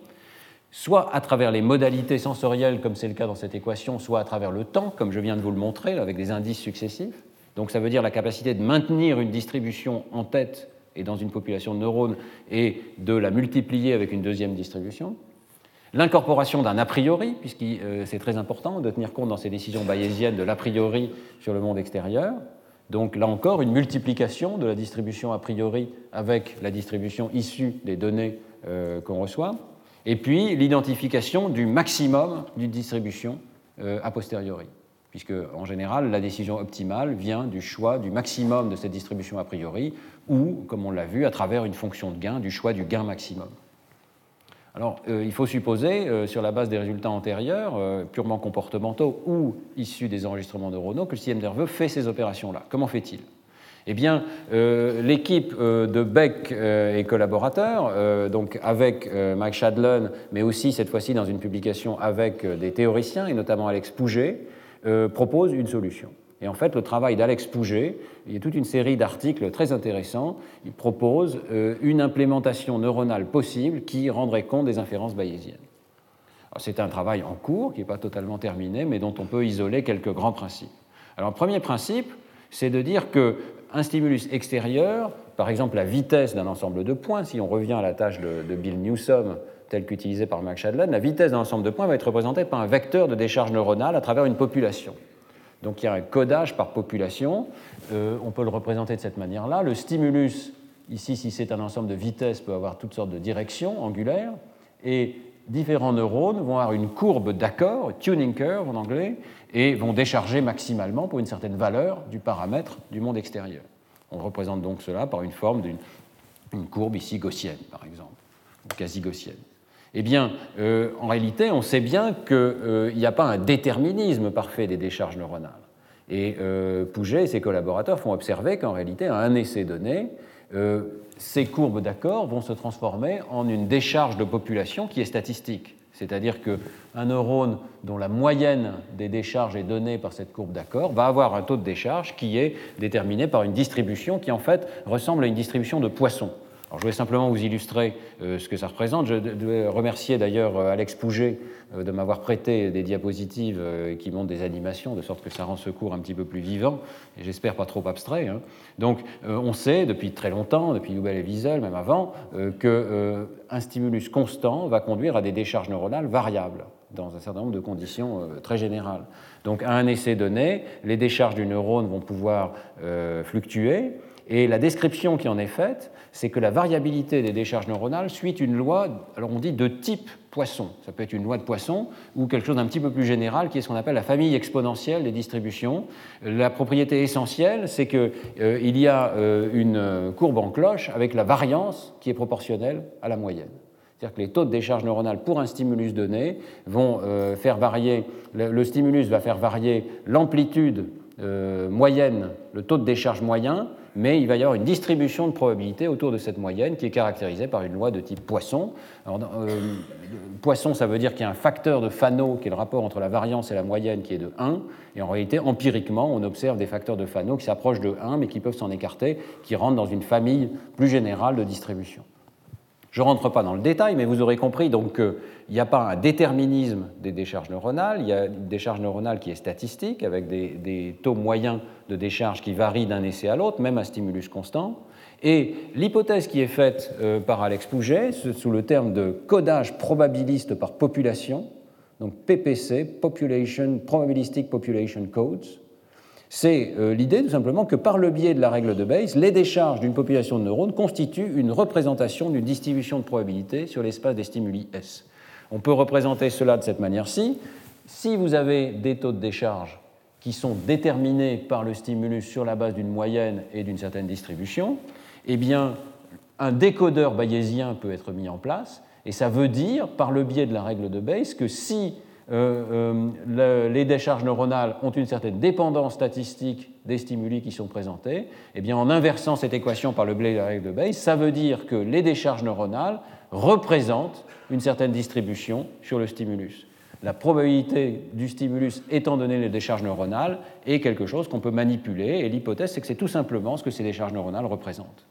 Soit à travers les modalités sensorielles, comme c'est le cas dans cette équation, soit à travers le temps, comme je viens de vous le montrer, avec des indices successifs. Donc, ça veut dire la capacité de maintenir une distribution en tête dans une population de neurones et de la multiplier avec une deuxième distribution. L'incorporation d'un a priori, puisque euh, c'est très important de tenir compte dans ces décisions bayésiennes de l'a priori sur le monde extérieur. Donc là encore, une multiplication de la distribution a priori avec la distribution issue des données euh, qu'on reçoit. Et puis l'identification du maximum d'une distribution euh, a posteriori puisque en général, la décision optimale vient du choix du maximum de cette distribution a priori, ou, comme on l'a vu, à travers une fonction de gain, du choix du gain maximum. Alors, euh, il faut supposer, euh, sur la base des résultats antérieurs, euh, purement comportementaux ou issus des enregistrements neuronaux, que le système nerveux fait ces opérations-là. Comment fait-il? Eh bien, l'équipe de Beck et collaborateurs, donc avec Mike Shadlon, mais aussi cette fois-ci dans une publication avec des théoriciens, et notamment Alex Pouget, propose une solution. Et en fait, le travail d'Alex Pouget, il y a toute une série d'articles très intéressants, il propose une implémentation neuronale possible qui rendrait compte des inférences bayésiennes. C'est un travail en cours, qui n'est pas totalement terminé, mais dont on peut isoler quelques grands principes. Alors, premier principe, c'est de dire qu'un stimulus extérieur, par exemple la vitesse d'un ensemble de points, si on revient à la tâche de, Bill Newsom telle qu'utilisée par Max Shadlan, la vitesse d'un ensemble de points va être représentée par un vecteur de décharge neuronale à travers une population. Donc il y a un codage par population, euh, on peut le représenter de cette manière-là. Le stimulus, ici si c'est un ensemble de vitesses, peut avoir toutes sortes de directions angulaires, et différents neurones vont avoir une courbe d'accord, tuning curve en anglais, et vont décharger maximalement pour une certaine valeur du paramètre du monde extérieur. On représente donc cela par une forme d'une courbe ici gaussienne, par exemple, ou quasi gaussienne. Eh bien, euh, en réalité, on sait bien qu'il euh, n'y a pas un déterminisme parfait des décharges neuronales. Et euh, Pouget et ses collaborateurs font observer qu'en réalité, à un essai donné, ces courbes d'accord vont se transformer en une décharge de population qui est statistique. C'est-à-dire qu'un neurone dont la moyenne des décharges est donnée par cette courbe d'accord va avoir un taux de décharge qui est déterminé par une distribution qui en fait ressemble à une distribution de poissons. Je voulais simplement vous illustrer euh, ce que ça représente. Je dois remercier d'ailleurs euh, Alex Pouget euh, de m'avoir prêté des diapositives qui montrent des animations, de sorte que ça rend ce cours un petit peu plus vivant, et j'espère pas trop abstrait. Hein. Donc, on sait depuis très longtemps, depuis Hubel et Wiesel, même avant, qu'un stimulus constant va conduire à des décharges neuronales variables dans un certain nombre de conditions très générales. Donc, à un essai donné, les décharges du neurone vont pouvoir fluctuer, et la description qui en est faite, c'est que la variabilité des décharges neuronales suit une loi, alors on dit de type poisson. Ça peut être une loi de poisson ou quelque chose d'un petit peu plus général qui est ce qu'on appelle la famille exponentielle des distributions. La propriété essentielle, c'est qu'il euh, y a euh, une courbe en cloche avec la variance qui est proportionnelle à la moyenne. C'est-à-dire que les taux de décharge neuronale pour un stimulus donné vont euh, faire varier, le, stimulus va faire varier l'amplitude moyenne, le taux de décharge moyen, mais il va y avoir une distribution de probabilité autour de cette moyenne qui est caractérisée par une loi de type Poisson. Euh, poisson, ça veut dire qu'il y a un facteur de Fano, qui est le rapport entre la variance et la moyenne, qui est de 1, et en réalité, empiriquement, on observe des facteurs de Fano qui s'approchent de 1, mais qui peuvent s'en écarter, qui rentrent dans une famille plus générale de distribution. Je ne rentre pas dans le détail, mais vous aurez compris qu'il n'y a pas un déterminisme des décharges neuronales, il y a une décharge neuronale qui est statistique, avec des, taux moyens de décharge qui varient d'un essai à l'autre, même un stimulus constant. Et l'hypothèse qui est faite euh, par Alex Pouget, sous le terme de codage probabiliste par population, donc PPC, Population, Probabilistic Population Codes, c'est euh, l'idée tout simplement que par le biais de la règle de Bayes, les décharges d'une population de neurones constituent une représentation d'une distribution de probabilité sur l'espace des stimuli S. On peut représenter cela de cette manière-ci. Si vous avez des taux de décharge qui sont déterminés par le stimulus sur la base d'une moyenne et d'une certaine distribution, eh bien, un décodeur bayésien peut être mis en place, et ça veut dire, par le biais de la règle de Bayes, que si euh, euh, les décharges neuronales ont une certaine dépendance statistique des stimuli qui sont présentés, eh en inversant cette équation par le biais de la règle de Bayes, ça veut dire que les décharges neuronales représentent une certaine distribution sur le stimulus. La probabilité du stimulus étant donné les décharges neuronales est quelque chose qu'on peut manipuler, et l'hypothèse c'est que c'est tout simplement ce que ces décharges neuronales représentent.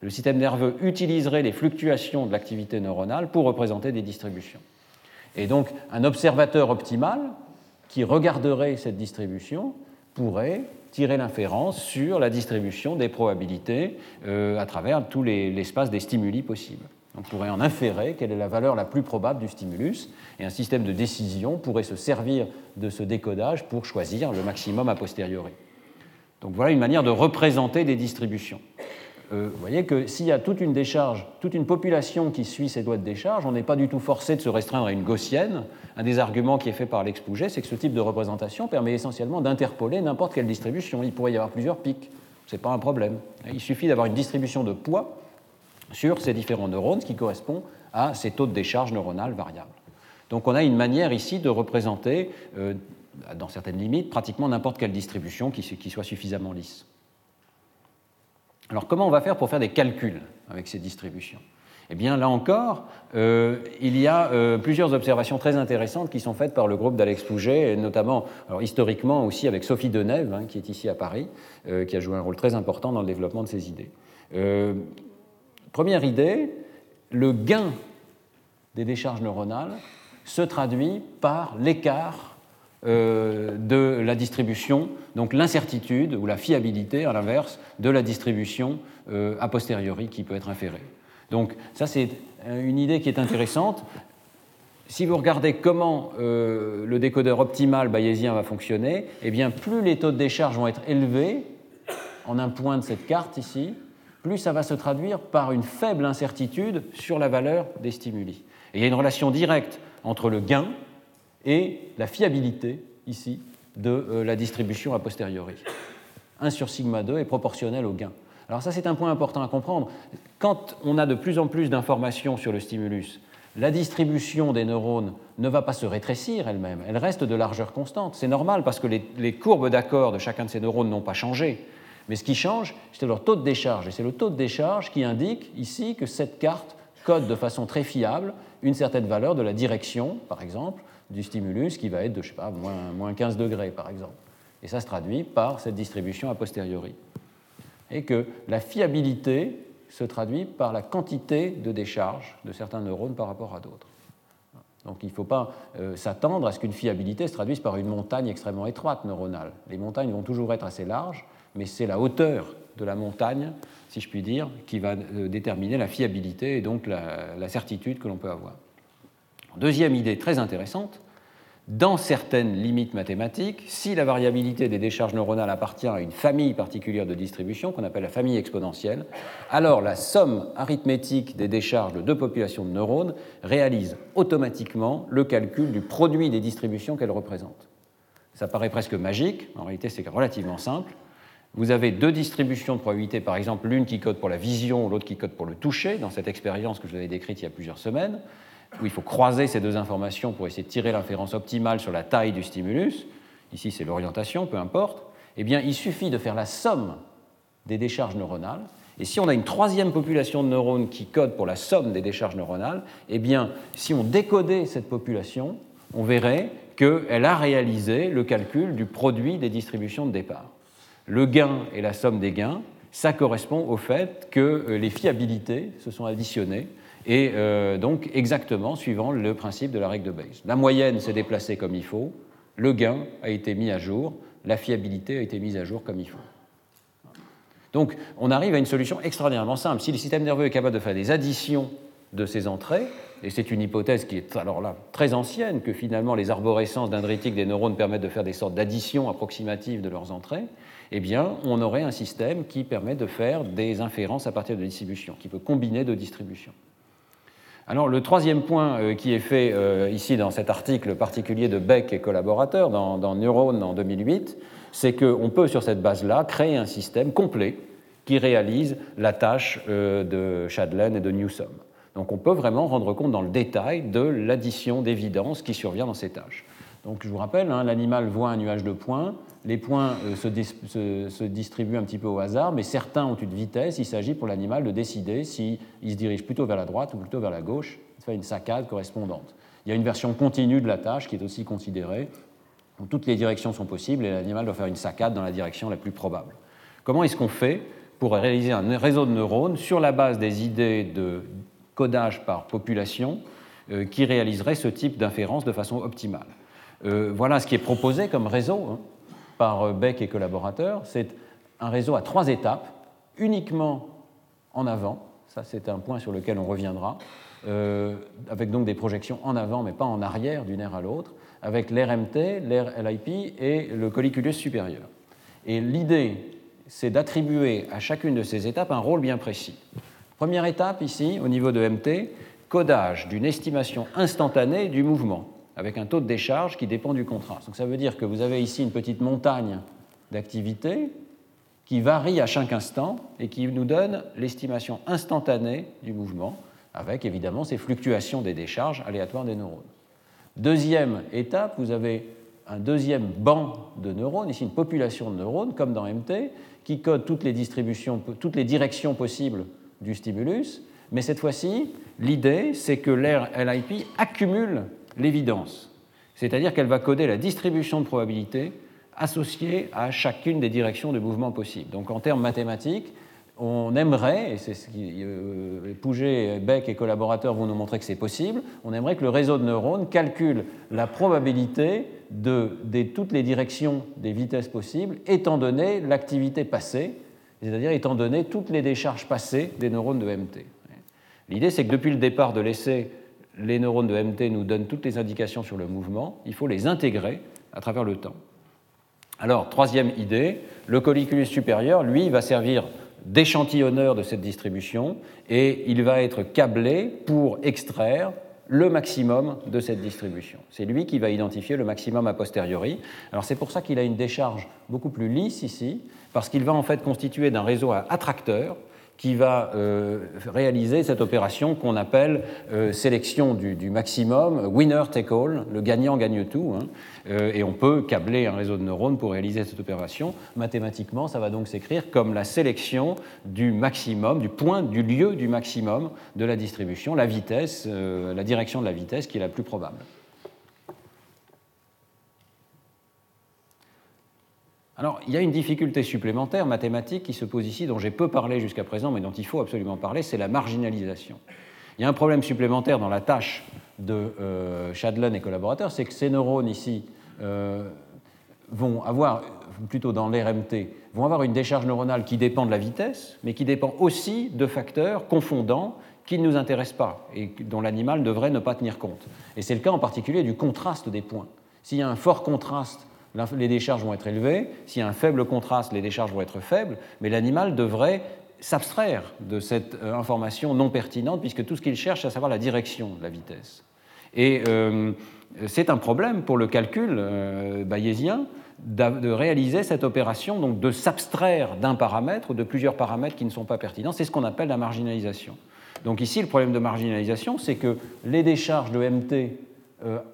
Le système nerveux utiliserait les fluctuations de l'activité neuronale pour représenter des distributions. Et donc, un observateur optimal qui regarderait cette distribution pourrait tirer l'inférence sur la distribution des probabilités euh, à travers tout l'espace des stimuli possibles. On pourrait en inférer quelle est la valeur la plus probable du stimulus, et un système de décision pourrait se servir de ce décodage pour choisir le maximum a posteriori. Donc voilà une manière de représenter des distributions. Euh, vous voyez que s'il y a toute une décharge, toute une population qui suit ces doigts de décharge, on n'est pas du tout forcé de se restreindre à une gaussienne. Un des arguments qui est fait par Pouget, c'est que ce type de représentation permet essentiellement d'interpoler n'importe quelle distribution. Il pourrait y avoir plusieurs pics, ce n'est pas un problème. Il suffit d'avoir une distribution de poids sur ces différents neurones, ce qui correspond à ces taux de décharge neuronale variables. Donc on a une manière ici de représenter, euh, dans certaines limites, pratiquement n'importe quelle distribution qui soit suffisamment lisse. Alors comment on va faire pour faire des calculs avec ces distributions? Eh bien là encore, euh, il y a euh, plusieurs observations très intéressantes qui sont faites par le groupe d'Alex Pouget, et notamment historiquement aussi avec Sophie Denève, hein, qui est ici à Paris, euh, qui a joué un rôle très important dans le développement de ces idées. première idée, le gain des décharges neuronales se traduit par l'écart euh, de la distribution, donc l'incertitude ou la fiabilité, à l'inverse, de la distribution euh, a posteriori qui peut être inférée. Donc ça, c'est une idée qui est intéressante. Si vous regardez comment euh, le décodeur optimal bayésien va fonctionner, eh bien, plus les taux de décharge vont être élevés en un point de cette carte ici, plus ça va se traduire par une faible incertitude sur la valeur des stimuli. Et il y a une relation directe entre le gain, et la fiabilité, ici, de euh, la distribution a posteriori. 1 sur sigma 2 est proportionnel au gain. Alors ça, c'est un point important à comprendre. Quand on a de plus en plus d'informations sur le stimulus, la distribution des neurones ne va pas se rétrécir elle-même, elle reste de largeur constante. C'est normal parce que les, les courbes d'accord de chacun de ces neurones n'ont pas changé. Mais ce qui change, c'est leur taux de décharge. Et c'est le taux de décharge qui indique ici que cette carte code de façon très fiable une certaine valeur de la direction, par exemple, du stimulus qui va être de, je sais pas, moins, 15 degrés, par exemple. Et ça se traduit par cette distribution a posteriori. Et que la fiabilité se traduit par la quantité de décharge de certains neurones par rapport à d'autres. Donc il ne faut pas euh, s'attendre à ce qu'une fiabilité se traduise par une montagne extrêmement étroite neuronale. Les montagnes vont toujours être assez larges, mais c'est la hauteur de la montagne, si je puis dire, qui va euh, déterminer la fiabilité et donc la certitude que l'on peut avoir. Deuxième idée très intéressante, dans certaines limites mathématiques, si la variabilité des décharges neuronales appartient à une famille particulière de distribution, qu'on appelle la famille exponentielle, alors la somme arithmétique des décharges de deux populations de neurones réalise automatiquement le calcul du produit des distributions qu'elles représentent. Ça paraît presque magique, en réalité c'est relativement simple. Vous avez deux distributions de probabilité, par exemple l'une qui code pour la vision, l'autre qui code pour le toucher, dans cette expérience que je vous avais décrite il y a plusieurs semaines où il faut croiser ces deux informations pour essayer de tirer l'inférence optimale sur la taille du stimulus, ici c'est l'orientation, peu importe, eh bien il suffit de faire la somme des décharges neuronales. Et si on a une troisième population de neurones qui code pour la somme des décharges neuronales, eh bien si on décodait cette population, on verrait qu'elle a réalisé le calcul du produit des distributions de départ. Le gain et la somme des gains, ça correspond au fait que euh, les fiabilités se sont additionnées et euh, donc exactement suivant le principe de la règle de Bayes. La moyenne s'est déplacée comme il faut, le gain a été mis à jour, la fiabilité a été mise à jour comme il faut. Donc on arrive à une solution extraordinairement simple. Si le système nerveux est capable de faire des additions de ces entrées, et c'est une hypothèse qui est alors là très ancienne, que finalement les arborescences dendritiques des neurones permettent de faire des sortes d'additions approximatives de leurs entrées, eh bien on aurait un système qui permet de faire des inférences à partir de distributions, qui peut combiner deux distributions. Alors le troisième point euh, qui est fait euh, ici dans cet article particulier de Beck et collaborateurs dans, Neurone en 2008, c'est qu'on peut sur cette base-là créer un système complet qui réalise la tâche euh, de Shadlen et de Newsom. Donc on peut vraiment rendre compte dans le détail de l'addition d'évidence qui survient dans ces tâches. Donc je vous rappelle, hein, l'animal voit un nuage de points, les points euh, se, distribuent un petit peu au hasard, mais certains ont une vitesse. Il s'agit pour l'animal de décider s'il se dirige plutôt vers la droite ou plutôt vers la gauche. Il fait une saccade correspondante. Il y a une version continue de la tâche qui est aussi considérée. toutes les directions sont possibles et l'animal doit faire une saccade dans la direction la plus probable. Comment est-ce qu'on fait pour réaliser un réseau de neurones sur la base des idées de codage par population euh, qui réaliserait ce type d'inférence de façon optimale? Euh, Voilà ce qui est proposé comme réseau. Hein par euh, Beck et collaborateurs, c'est un réseau à trois étapes, uniquement en avant, ça c'est un point sur lequel on reviendra, euh, avec donc des projections en avant mais pas en arrière d'une aire à l'autre, avec l'RMT, l'air LIP et le colliculus supérieur. Et l'idée, c'est d'attribuer à chacune de ces étapes un rôle bien précis. Première étape ici, au niveau de MT, codage d'une estimation instantanée du mouvement avec un taux de décharge qui dépend du contraste. Donc ça veut dire que vous avez ici une petite montagne d'activité qui varie à chaque instant et qui nous donne l'estimation instantanée du mouvement, avec évidemment ces fluctuations des décharges aléatoires des neurones. Deuxième étape, vous avez un deuxième banc de neurones, ici une population de neurones, comme dans MT, qui code toutes les distributions, toutes les directions possibles du stimulus, mais cette fois-ci, l'idée, c'est que l'air LIP accumule l'évidence, c'est-à-dire qu'elle va coder la distribution de probabilité associée à chacune des directions de mouvement possibles. Donc en termes mathématiques, on aimerait, et c'est ce qui euh, Pouget, Beck et collaborateurs vont nous montrer que c'est possible, on aimerait que le réseau de neurones calcule la probabilité de, toutes les directions des vitesses possibles, étant donné l'activité passée, c'est-à-dire étant donné toutes les décharges passées des neurones de MT. L'idée, c'est que depuis le départ de l'essai, les neurones de MT nous donnent toutes les indications sur le mouvement, il faut les intégrer à travers le temps. Alors, troisième idée, le colliculus supérieur, lui, va servir d'échantillonneur de cette distribution et il va être câblé pour extraire le maximum de cette distribution. C'est lui qui va identifier le maximum a posteriori. Alors c'est pour ça qu'il a une décharge beaucoup plus lisse ici, parce qu'il va en fait constituer d'un réseau à attracteurs qui va euh, réaliser cette opération qu'on appelle euh, sélection du, maximum, winner take all, le gagnant gagne tout, hein. euh, et on peut câbler un réseau de neurones pour réaliser cette opération. Mathématiquement, ça va donc s'écrire comme la sélection du maximum, du point, du lieu du maximum de la distribution, la vitesse, la direction de la vitesse qui est la plus probable. Alors, il y a une difficulté supplémentaire mathématique qui se pose ici, dont j'ai peu parlé jusqu'à présent, mais dont il faut absolument parler, c'est la marginalisation. Il y a un problème supplémentaire dans la tâche de euh, Shadlen et collaborateurs, c'est que ces neurones ici euh, vont avoir, plutôt dans l'RMT, vont avoir une décharge neuronale qui dépend de la vitesse, mais qui dépend aussi de facteurs confondants qui ne nous intéressent pas et dont l'animal devrait ne pas tenir compte. Et c'est le cas en particulier du contraste des points. S'il y a un fort contraste les décharges vont être élevées, s'il y a un faible contraste, les décharges vont être faibles, mais l'animal devrait s'abstraire de cette euh, information non pertinente, puisque tout ce qu'il cherche, c'est à savoir la direction de la vitesse. Et euh, c'est un problème pour le calcul euh, bayésien de réaliser cette opération, donc de s'abstraire d'un paramètre ou de plusieurs paramètres qui ne sont pas pertinents. C'est ce qu'on appelle la marginalisation. Donc ici, le problème de marginalisation, c'est que les décharges de MT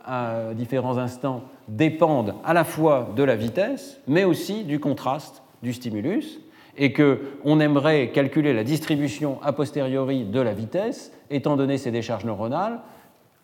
à différents instants dépendent à la fois de la vitesse, mais aussi du contraste du stimulus, et qu'on aimerait calculer la distribution a posteriori de la vitesse, étant donné ces décharges neuronales,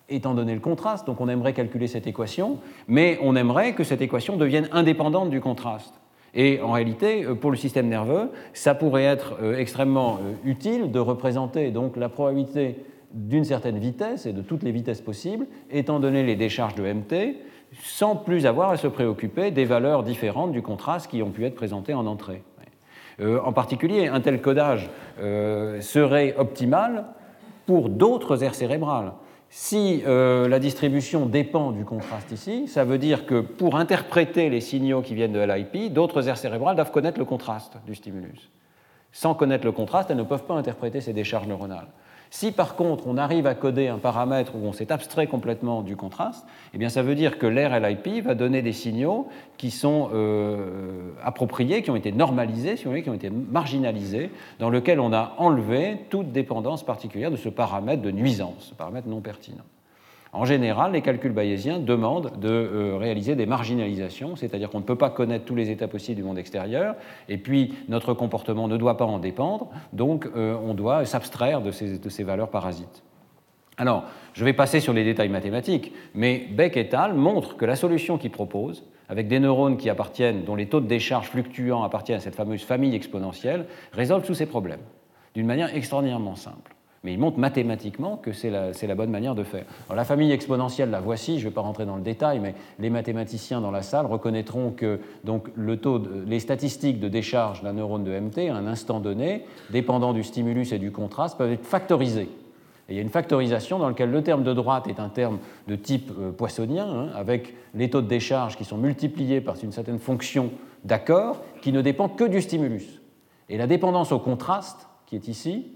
étant donné le contraste. Donc on aimerait calculer cette équation, mais on aimerait que cette équation devienne indépendante du contraste. Et en réalité, euh, pour le système nerveux, ça pourrait être euh, extrêmement euh, utile de représenter donc la probabilité d'une certaine vitesse et de toutes les vitesses possibles, étant donné les décharges de MT, sans plus avoir à se préoccuper des valeurs différentes du contraste qui ont pu être présentées en entrée. Euh, en particulier, un tel codage euh, serait optimal pour d'autres aires cérébrales. Si euh, la distribution dépend du contraste ici, ça veut dire que pour interpréter les signaux qui viennent de LIP, d'autres aires cérébrales doivent connaître le contraste du stimulus. Sans connaître le contraste, elles ne peuvent pas interpréter ces décharges neuronales. Si par contre on arrive à coder un paramètre où on s'est abstrait complètement du contraste, eh bien ça veut dire que l'RLIP va donner des signaux qui sont euh, appropriés, qui ont été normalisés, si vous voulez, qui ont été marginalisés, dans lequel on a enlevé toute dépendance particulière de ce paramètre de nuisance, ce paramètre non pertinent. En général, les calculs bayésiens demandent de euh, réaliser des marginalisations, c'est-à-dire qu'on ne peut pas connaître tous les états possibles du monde extérieur, et puis notre comportement ne doit pas en dépendre, donc euh, on doit s'abstraire de ces, valeurs parasites. Alors, je vais passer sur les détails mathématiques, mais Beck et al. montrent que la solution qu'ils proposent, avec des neurones qui appartiennent, dont les taux de décharge fluctuants appartiennent à cette fameuse famille exponentielle, résolvent tous ces problèmes d'une manière extraordinairement simple. Mais il montre mathématiquement que c'est la, bonne manière de faire. la famille exponentielle, la voici, je ne vais pas rentrer dans le détail, mais les mathématiciens dans la salle reconnaîtront que donc, le taux les statistiques de décharge d'un neurone de MT à un instant donné, dépendant du stimulus et du contraste, peuvent être factorisés. Et il y a une factorisation dans laquelle le terme de droite est un terme de type euh, poissonien, hein, avec les taux de décharge qui sont multipliés par une certaine fonction d'accord qui ne dépend que du stimulus. Et la dépendance au contraste, qui est ici,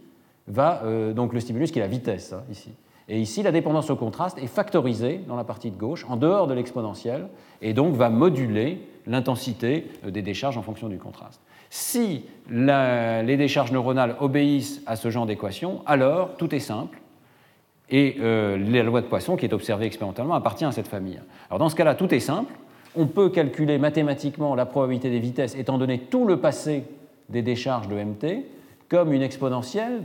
va, euh, donc le stimulus qui est la vitesse, hein, ici. Et ici, la dépendance au contraste est factorisée dans la partie de gauche, en dehors de l'exponentielle, et donc va moduler l'intensité euh, des décharges en fonction du contraste. Si les décharges neuronales obéissent à ce genre d'équation, alors tout est simple, et euh, la loi de Poisson, qui est observée expérimentalement, appartient à cette famille. Alors dans ce cas-là, tout est simple. On peut calculer mathématiquement la probabilité des vitesses, étant donné tout le passé des décharges de MT comme une exponentielle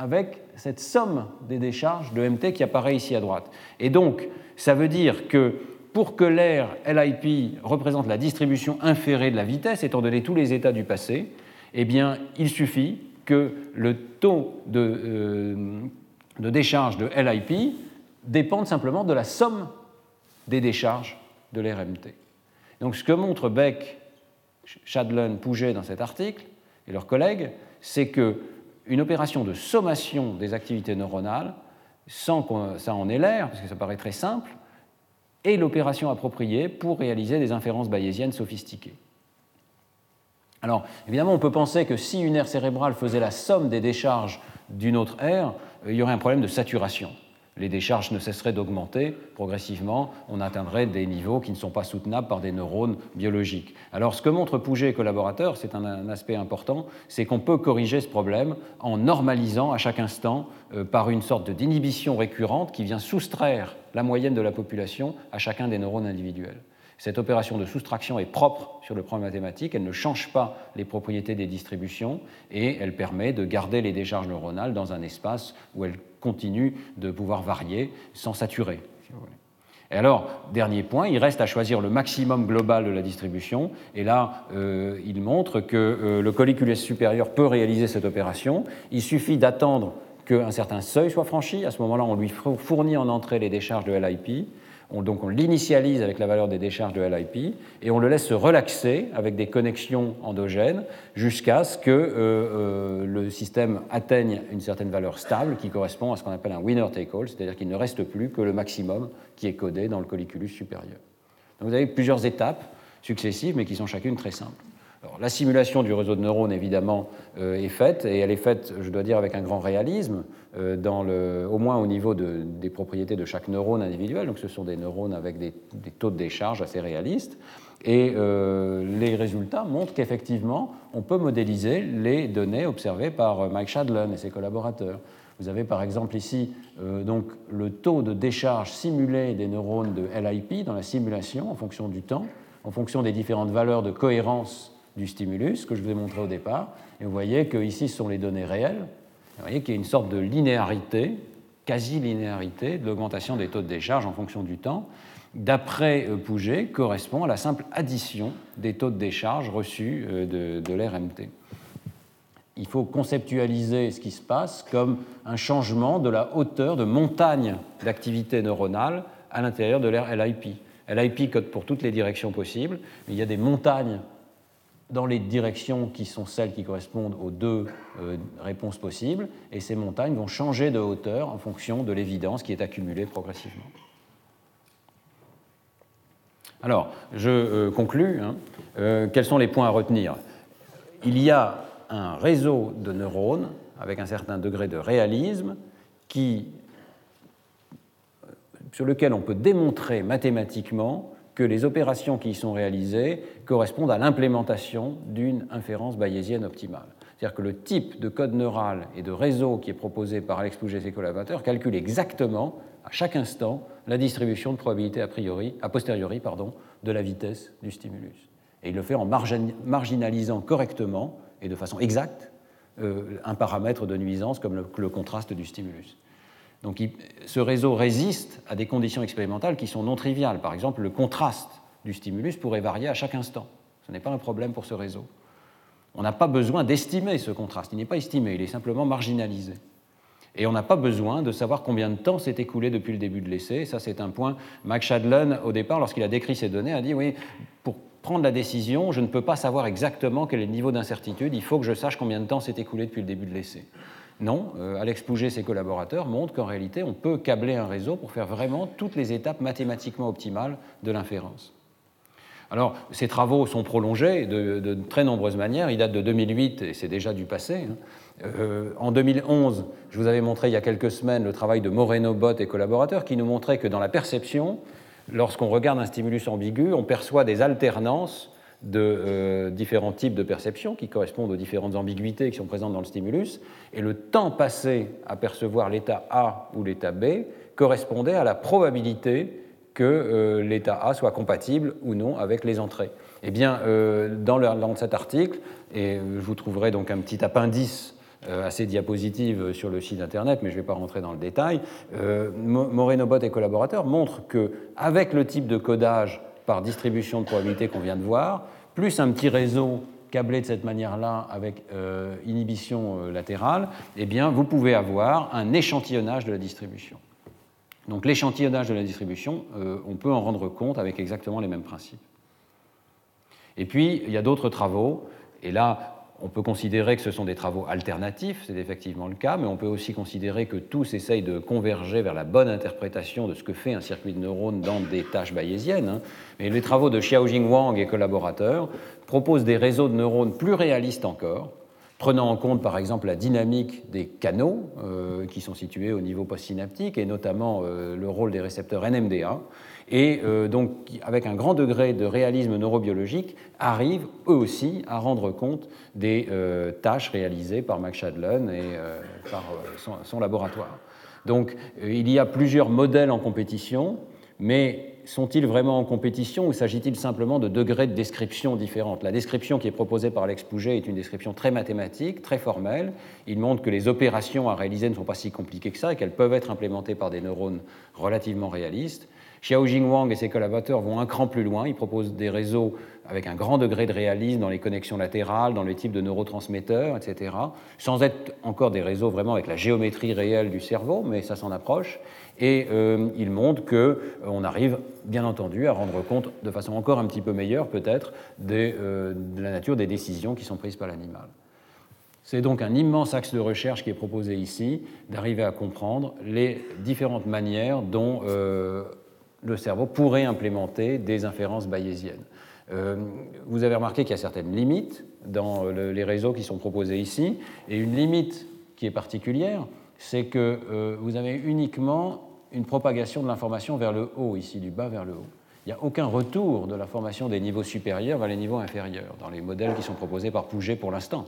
avec cette somme des décharges de MT qui apparaît ici à droite. Et donc, ça veut dire que pour que l'air LIP représente la distribution inférée de la vitesse, étant donné tous les états du passé, eh bien, il suffit que le taux de, euh, de décharge de LIP dépende simplement de la somme des décharges de l'air MT. Donc, ce que montrent Beck, Shadlen, Pouget dans cet article, et leurs collègues, c'est qu'une opération de sommation des activités neuronales, sans que ça en ait l'air, parce que ça paraît très simple, est l'opération appropriée pour réaliser des inférences bayésiennes sophistiquées. Alors, évidemment, on peut penser que si une aire cérébrale faisait la somme des décharges d'une autre aire, il y aurait un problème de saturation les décharges ne cesseraient d'augmenter progressivement, on atteindrait des niveaux qui ne sont pas soutenables par des neurones biologiques. Alors ce que montre Pouget et collaborateurs, c'est un, aspect important, c'est qu'on peut corriger ce problème en normalisant à chaque instant euh, par une sorte d'inhibition récurrente qui vient soustraire la moyenne de la population à chacun des neurones individuels. Cette opération de soustraction est propre sur le plan mathématique, elle ne change pas les propriétés des distributions et elle permet de garder les décharges neuronales dans un espace où elles continuent de pouvoir varier sans saturer. Et alors, dernier point, il reste à choisir le maximum global de la distribution. Et là, euh, il montre que euh, le colliculus supérieur peut réaliser cette opération. Il suffit d'attendre qu'un certain seuil soit franchi. À ce moment-là, on lui fournit en entrée les décharges de LIP on, donc on l'initialise avec la valeur des décharges de LIP et on le laisse se relaxer avec des connexions endogènes jusqu'à ce que euh, euh, le système atteigne une certaine valeur stable qui correspond à ce qu'on appelle un winner take all, c'est-à-dire qu'il ne reste plus que le maximum qui est codé dans le colliculus supérieur. Donc vous avez plusieurs étapes successives mais qui sont chacune très simples la simulation du réseau de neurones, évidemment, euh, est faite, et elle est faite, je dois dire, avec un grand réalisme, le, au moins au niveau des propriétés de chaque neurone individuel. Donc ce sont des neurones avec des, taux de décharge assez réalistes. Et euh, les résultats montrent qu'effectivement, on peut modéliser les données observées par Mike Shadlen et ses collaborateurs. Vous avez par exemple ici donc, le taux de décharge simulé des neurones de LIP dans la simulation en fonction du temps, en fonction des différentes valeurs de cohérence du stimulus que je vous ai montré au départ. Et vous voyez que ici ce sont les données réelles. Vous voyez qu'il y a une sorte de linéarité, quasi-linéarité de l'augmentation des taux de décharge en fonction du temps. D'après euh, Pouget, correspond à la simple addition des taux de décharge reçus euh, de, de l'RMT. Il faut conceptualiser ce qui se passe comme un changement de la hauteur de montagne d'activité neuronale à l'intérieur de l'air LIP. LIP code pour toutes les directions possibles, mais il y a des montagnes dans les directions qui sont celles qui correspondent aux deux euh, réponses possibles, et ces montagnes vont changer de hauteur en fonction de l'évidence qui est accumulée progressivement. Alors, je euh, conclus. Hein. Euh, quels sont les points à retenir? Il y a un réseau de neurones avec un certain degré de réalisme qui, sur lequel on peut démontrer mathématiquement que les opérations qui y sont réalisées correspondent à l'implémentation d'une inférence bayésienne optimale. C'est-à-dire que le type de code neural et de réseau qui est proposé par Alex Pouget et ses collaborateurs calcule exactement, à chaque instant, la distribution de probabilité a, priori, a posteriori pardon, de la vitesse du stimulus. Et il le fait en marginalisant correctement et de façon exacte euh, un paramètre de nuisance comme le contraste du stimulus. Donc ce réseau résiste à des conditions expérimentales qui sont non triviales. Par exemple, le contraste du stimulus pourrait varier à chaque instant. Ce n'est pas un problème pour ce réseau. On n'a pas besoin d'estimer ce contraste. Il n'est pas estimé, il est simplement marginalisé. Et on n'a pas besoin de savoir combien de temps s'est écoulé depuis le début de l'essai. Ça, c'est un point. Max Shadlen, au départ, lorsqu'il a décrit ces données, a dit oui, pour prendre la décision, je ne peux pas savoir exactement quel est le niveau d'incertitude. Il faut que je sache combien de temps s'est écoulé depuis le début de l'essai. Non, euh, Alex Pouget et ses collaborateurs montrent qu'en réalité, on peut câbler un réseau pour faire vraiment toutes les étapes mathématiquement optimales de l'inférence. Alors, ces travaux sont prolongés de, très nombreuses manières. Ils datent de 2008 et c'est déjà du passé. Hein. Euh, en 2011, je vous avais montré il y a quelques semaines le travail de Moreno Bott et collaborateurs qui nous montrait que dans la perception, lorsqu'on regarde un stimulus ambigu, on perçoit des alternances de euh, différents types de perceptions qui correspondent aux différentes ambiguïtés qui sont présentes dans le stimulus, et le temps passé à percevoir l'état A ou l'état B correspondait à la probabilité que euh, l'état A soit compatible ou non avec les entrées. Eh bien, euh, dans, cet article, et je vous trouverai donc un petit appendice à ces diapositives sur le site internet, mais je ne vais pas rentrer dans le détail, Moreno Bot et collaborateurs montrent qu'avec le type de codage par distribution de probabilité qu'on vient de voir, plus un petit réseau câblé de cette manière-là avec euh, inhibition latérale, eh bien, vous pouvez avoir un échantillonnage de la distribution. Donc l'échantillonnage de la distribution, on peut en rendre compte avec exactement les mêmes principes. Et puis, il y a d'autres travaux, et là, on peut considérer que ce sont des travaux alternatifs, c'est effectivement le cas, mais on peut aussi considérer que tous essayent de converger vers la bonne interprétation de ce que fait un circuit de neurones dans des tâches bayésiennes. Hein. Mais les travaux de Xiaojing Wang et collaborateurs proposent des réseaux de neurones plus réalistes encore, prenant en compte par exemple la dynamique des canaux euh, qui sont situés au niveau postsynaptique et notamment euh, le rôle des récepteurs NMDA, et euh, donc avec un grand degré de réalisme neurobiologique, arrivent eux aussi à rendre compte des tâches réalisées par Max Shadlen et par son, laboratoire. Donc il y a plusieurs modèles en compétition, mais sont-ils vraiment en compétition ou s'agit-il simplement de degrés de description différentes? La description qui est proposée par Alex Pouget est une description très mathématique, très formelle. Il montre que les opérations à réaliser ne sont pas si compliquées que ça et qu'elles peuvent être implémentées par des neurones relativement réalistes. Xiaojing Wang et ses collaborateurs vont un cran plus loin. Ils proposent des réseaux avec un grand degré de réalisme dans les connexions latérales, dans les types de neurotransmetteurs, etc., sans être encore des réseaux vraiment avec la géométrie réelle du cerveau, mais ça s'en approche. Et euh, il montre qu'on euh, arrive, bien entendu, à rendre compte de façon encore un petit peu meilleure, peut-être, euh, de la nature des décisions qui sont prises par l'animal. C'est donc un immense axe de recherche qui est proposé ici, d'arriver à comprendre les différentes manières dont le cerveau pourrait implémenter des inférences bayésiennes. vous avez remarqué qu'il y a certaines limites dans les réseaux qui sont proposés ici, et une limite qui est particulière, c'est que vous avez uniquement une propagation de l'information vers le haut, ici du bas vers le haut. Il n'y a aucun retour de l'information des niveaux supérieurs vers les niveaux inférieurs, dans les modèles qui sont proposés par Pouget pour l'instant.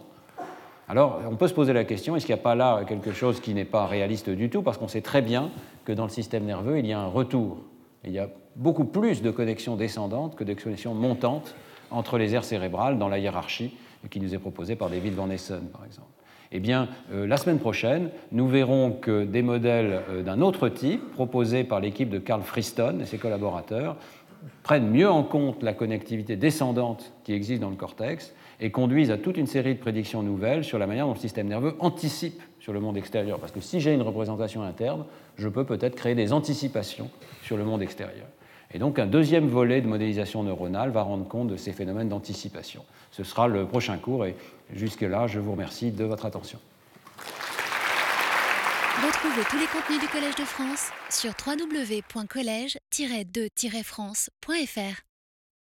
Alors, on peut se poser la question, est-ce qu'il n'y a pas là quelque chose qui n'est pas réaliste du tout? Parce qu'on sait très bien que dans le système nerveux, il y a un retour. Il y a beaucoup plus de connexions descendantes que de connexions montantes entre les aires cérébrales dans la hiérarchie qui nous est proposée par David Van Essen, par exemple. Eh bien, euh, la semaine prochaine, nous verrons que des modèles euh, d'un autre type, proposés par l'équipe de Carl Friston et ses collaborateurs, prennent mieux en compte la connectivité descendante qui existe dans le cortex et conduisent à toute une série de prédictions nouvelles sur la manière dont le système nerveux anticipe sur le monde extérieur. Parce que si j'ai une représentation interne, je peux peut-être créer des anticipations sur le monde extérieur. Et donc un deuxième volet de modélisation neuronale va rendre compte de ces phénomènes d'anticipation. Ce sera le prochain cours et jusque-là, je vous remercie de votre attention. Retrouvez tous les contenus du Collège de France sur www.colège-2-france.fr.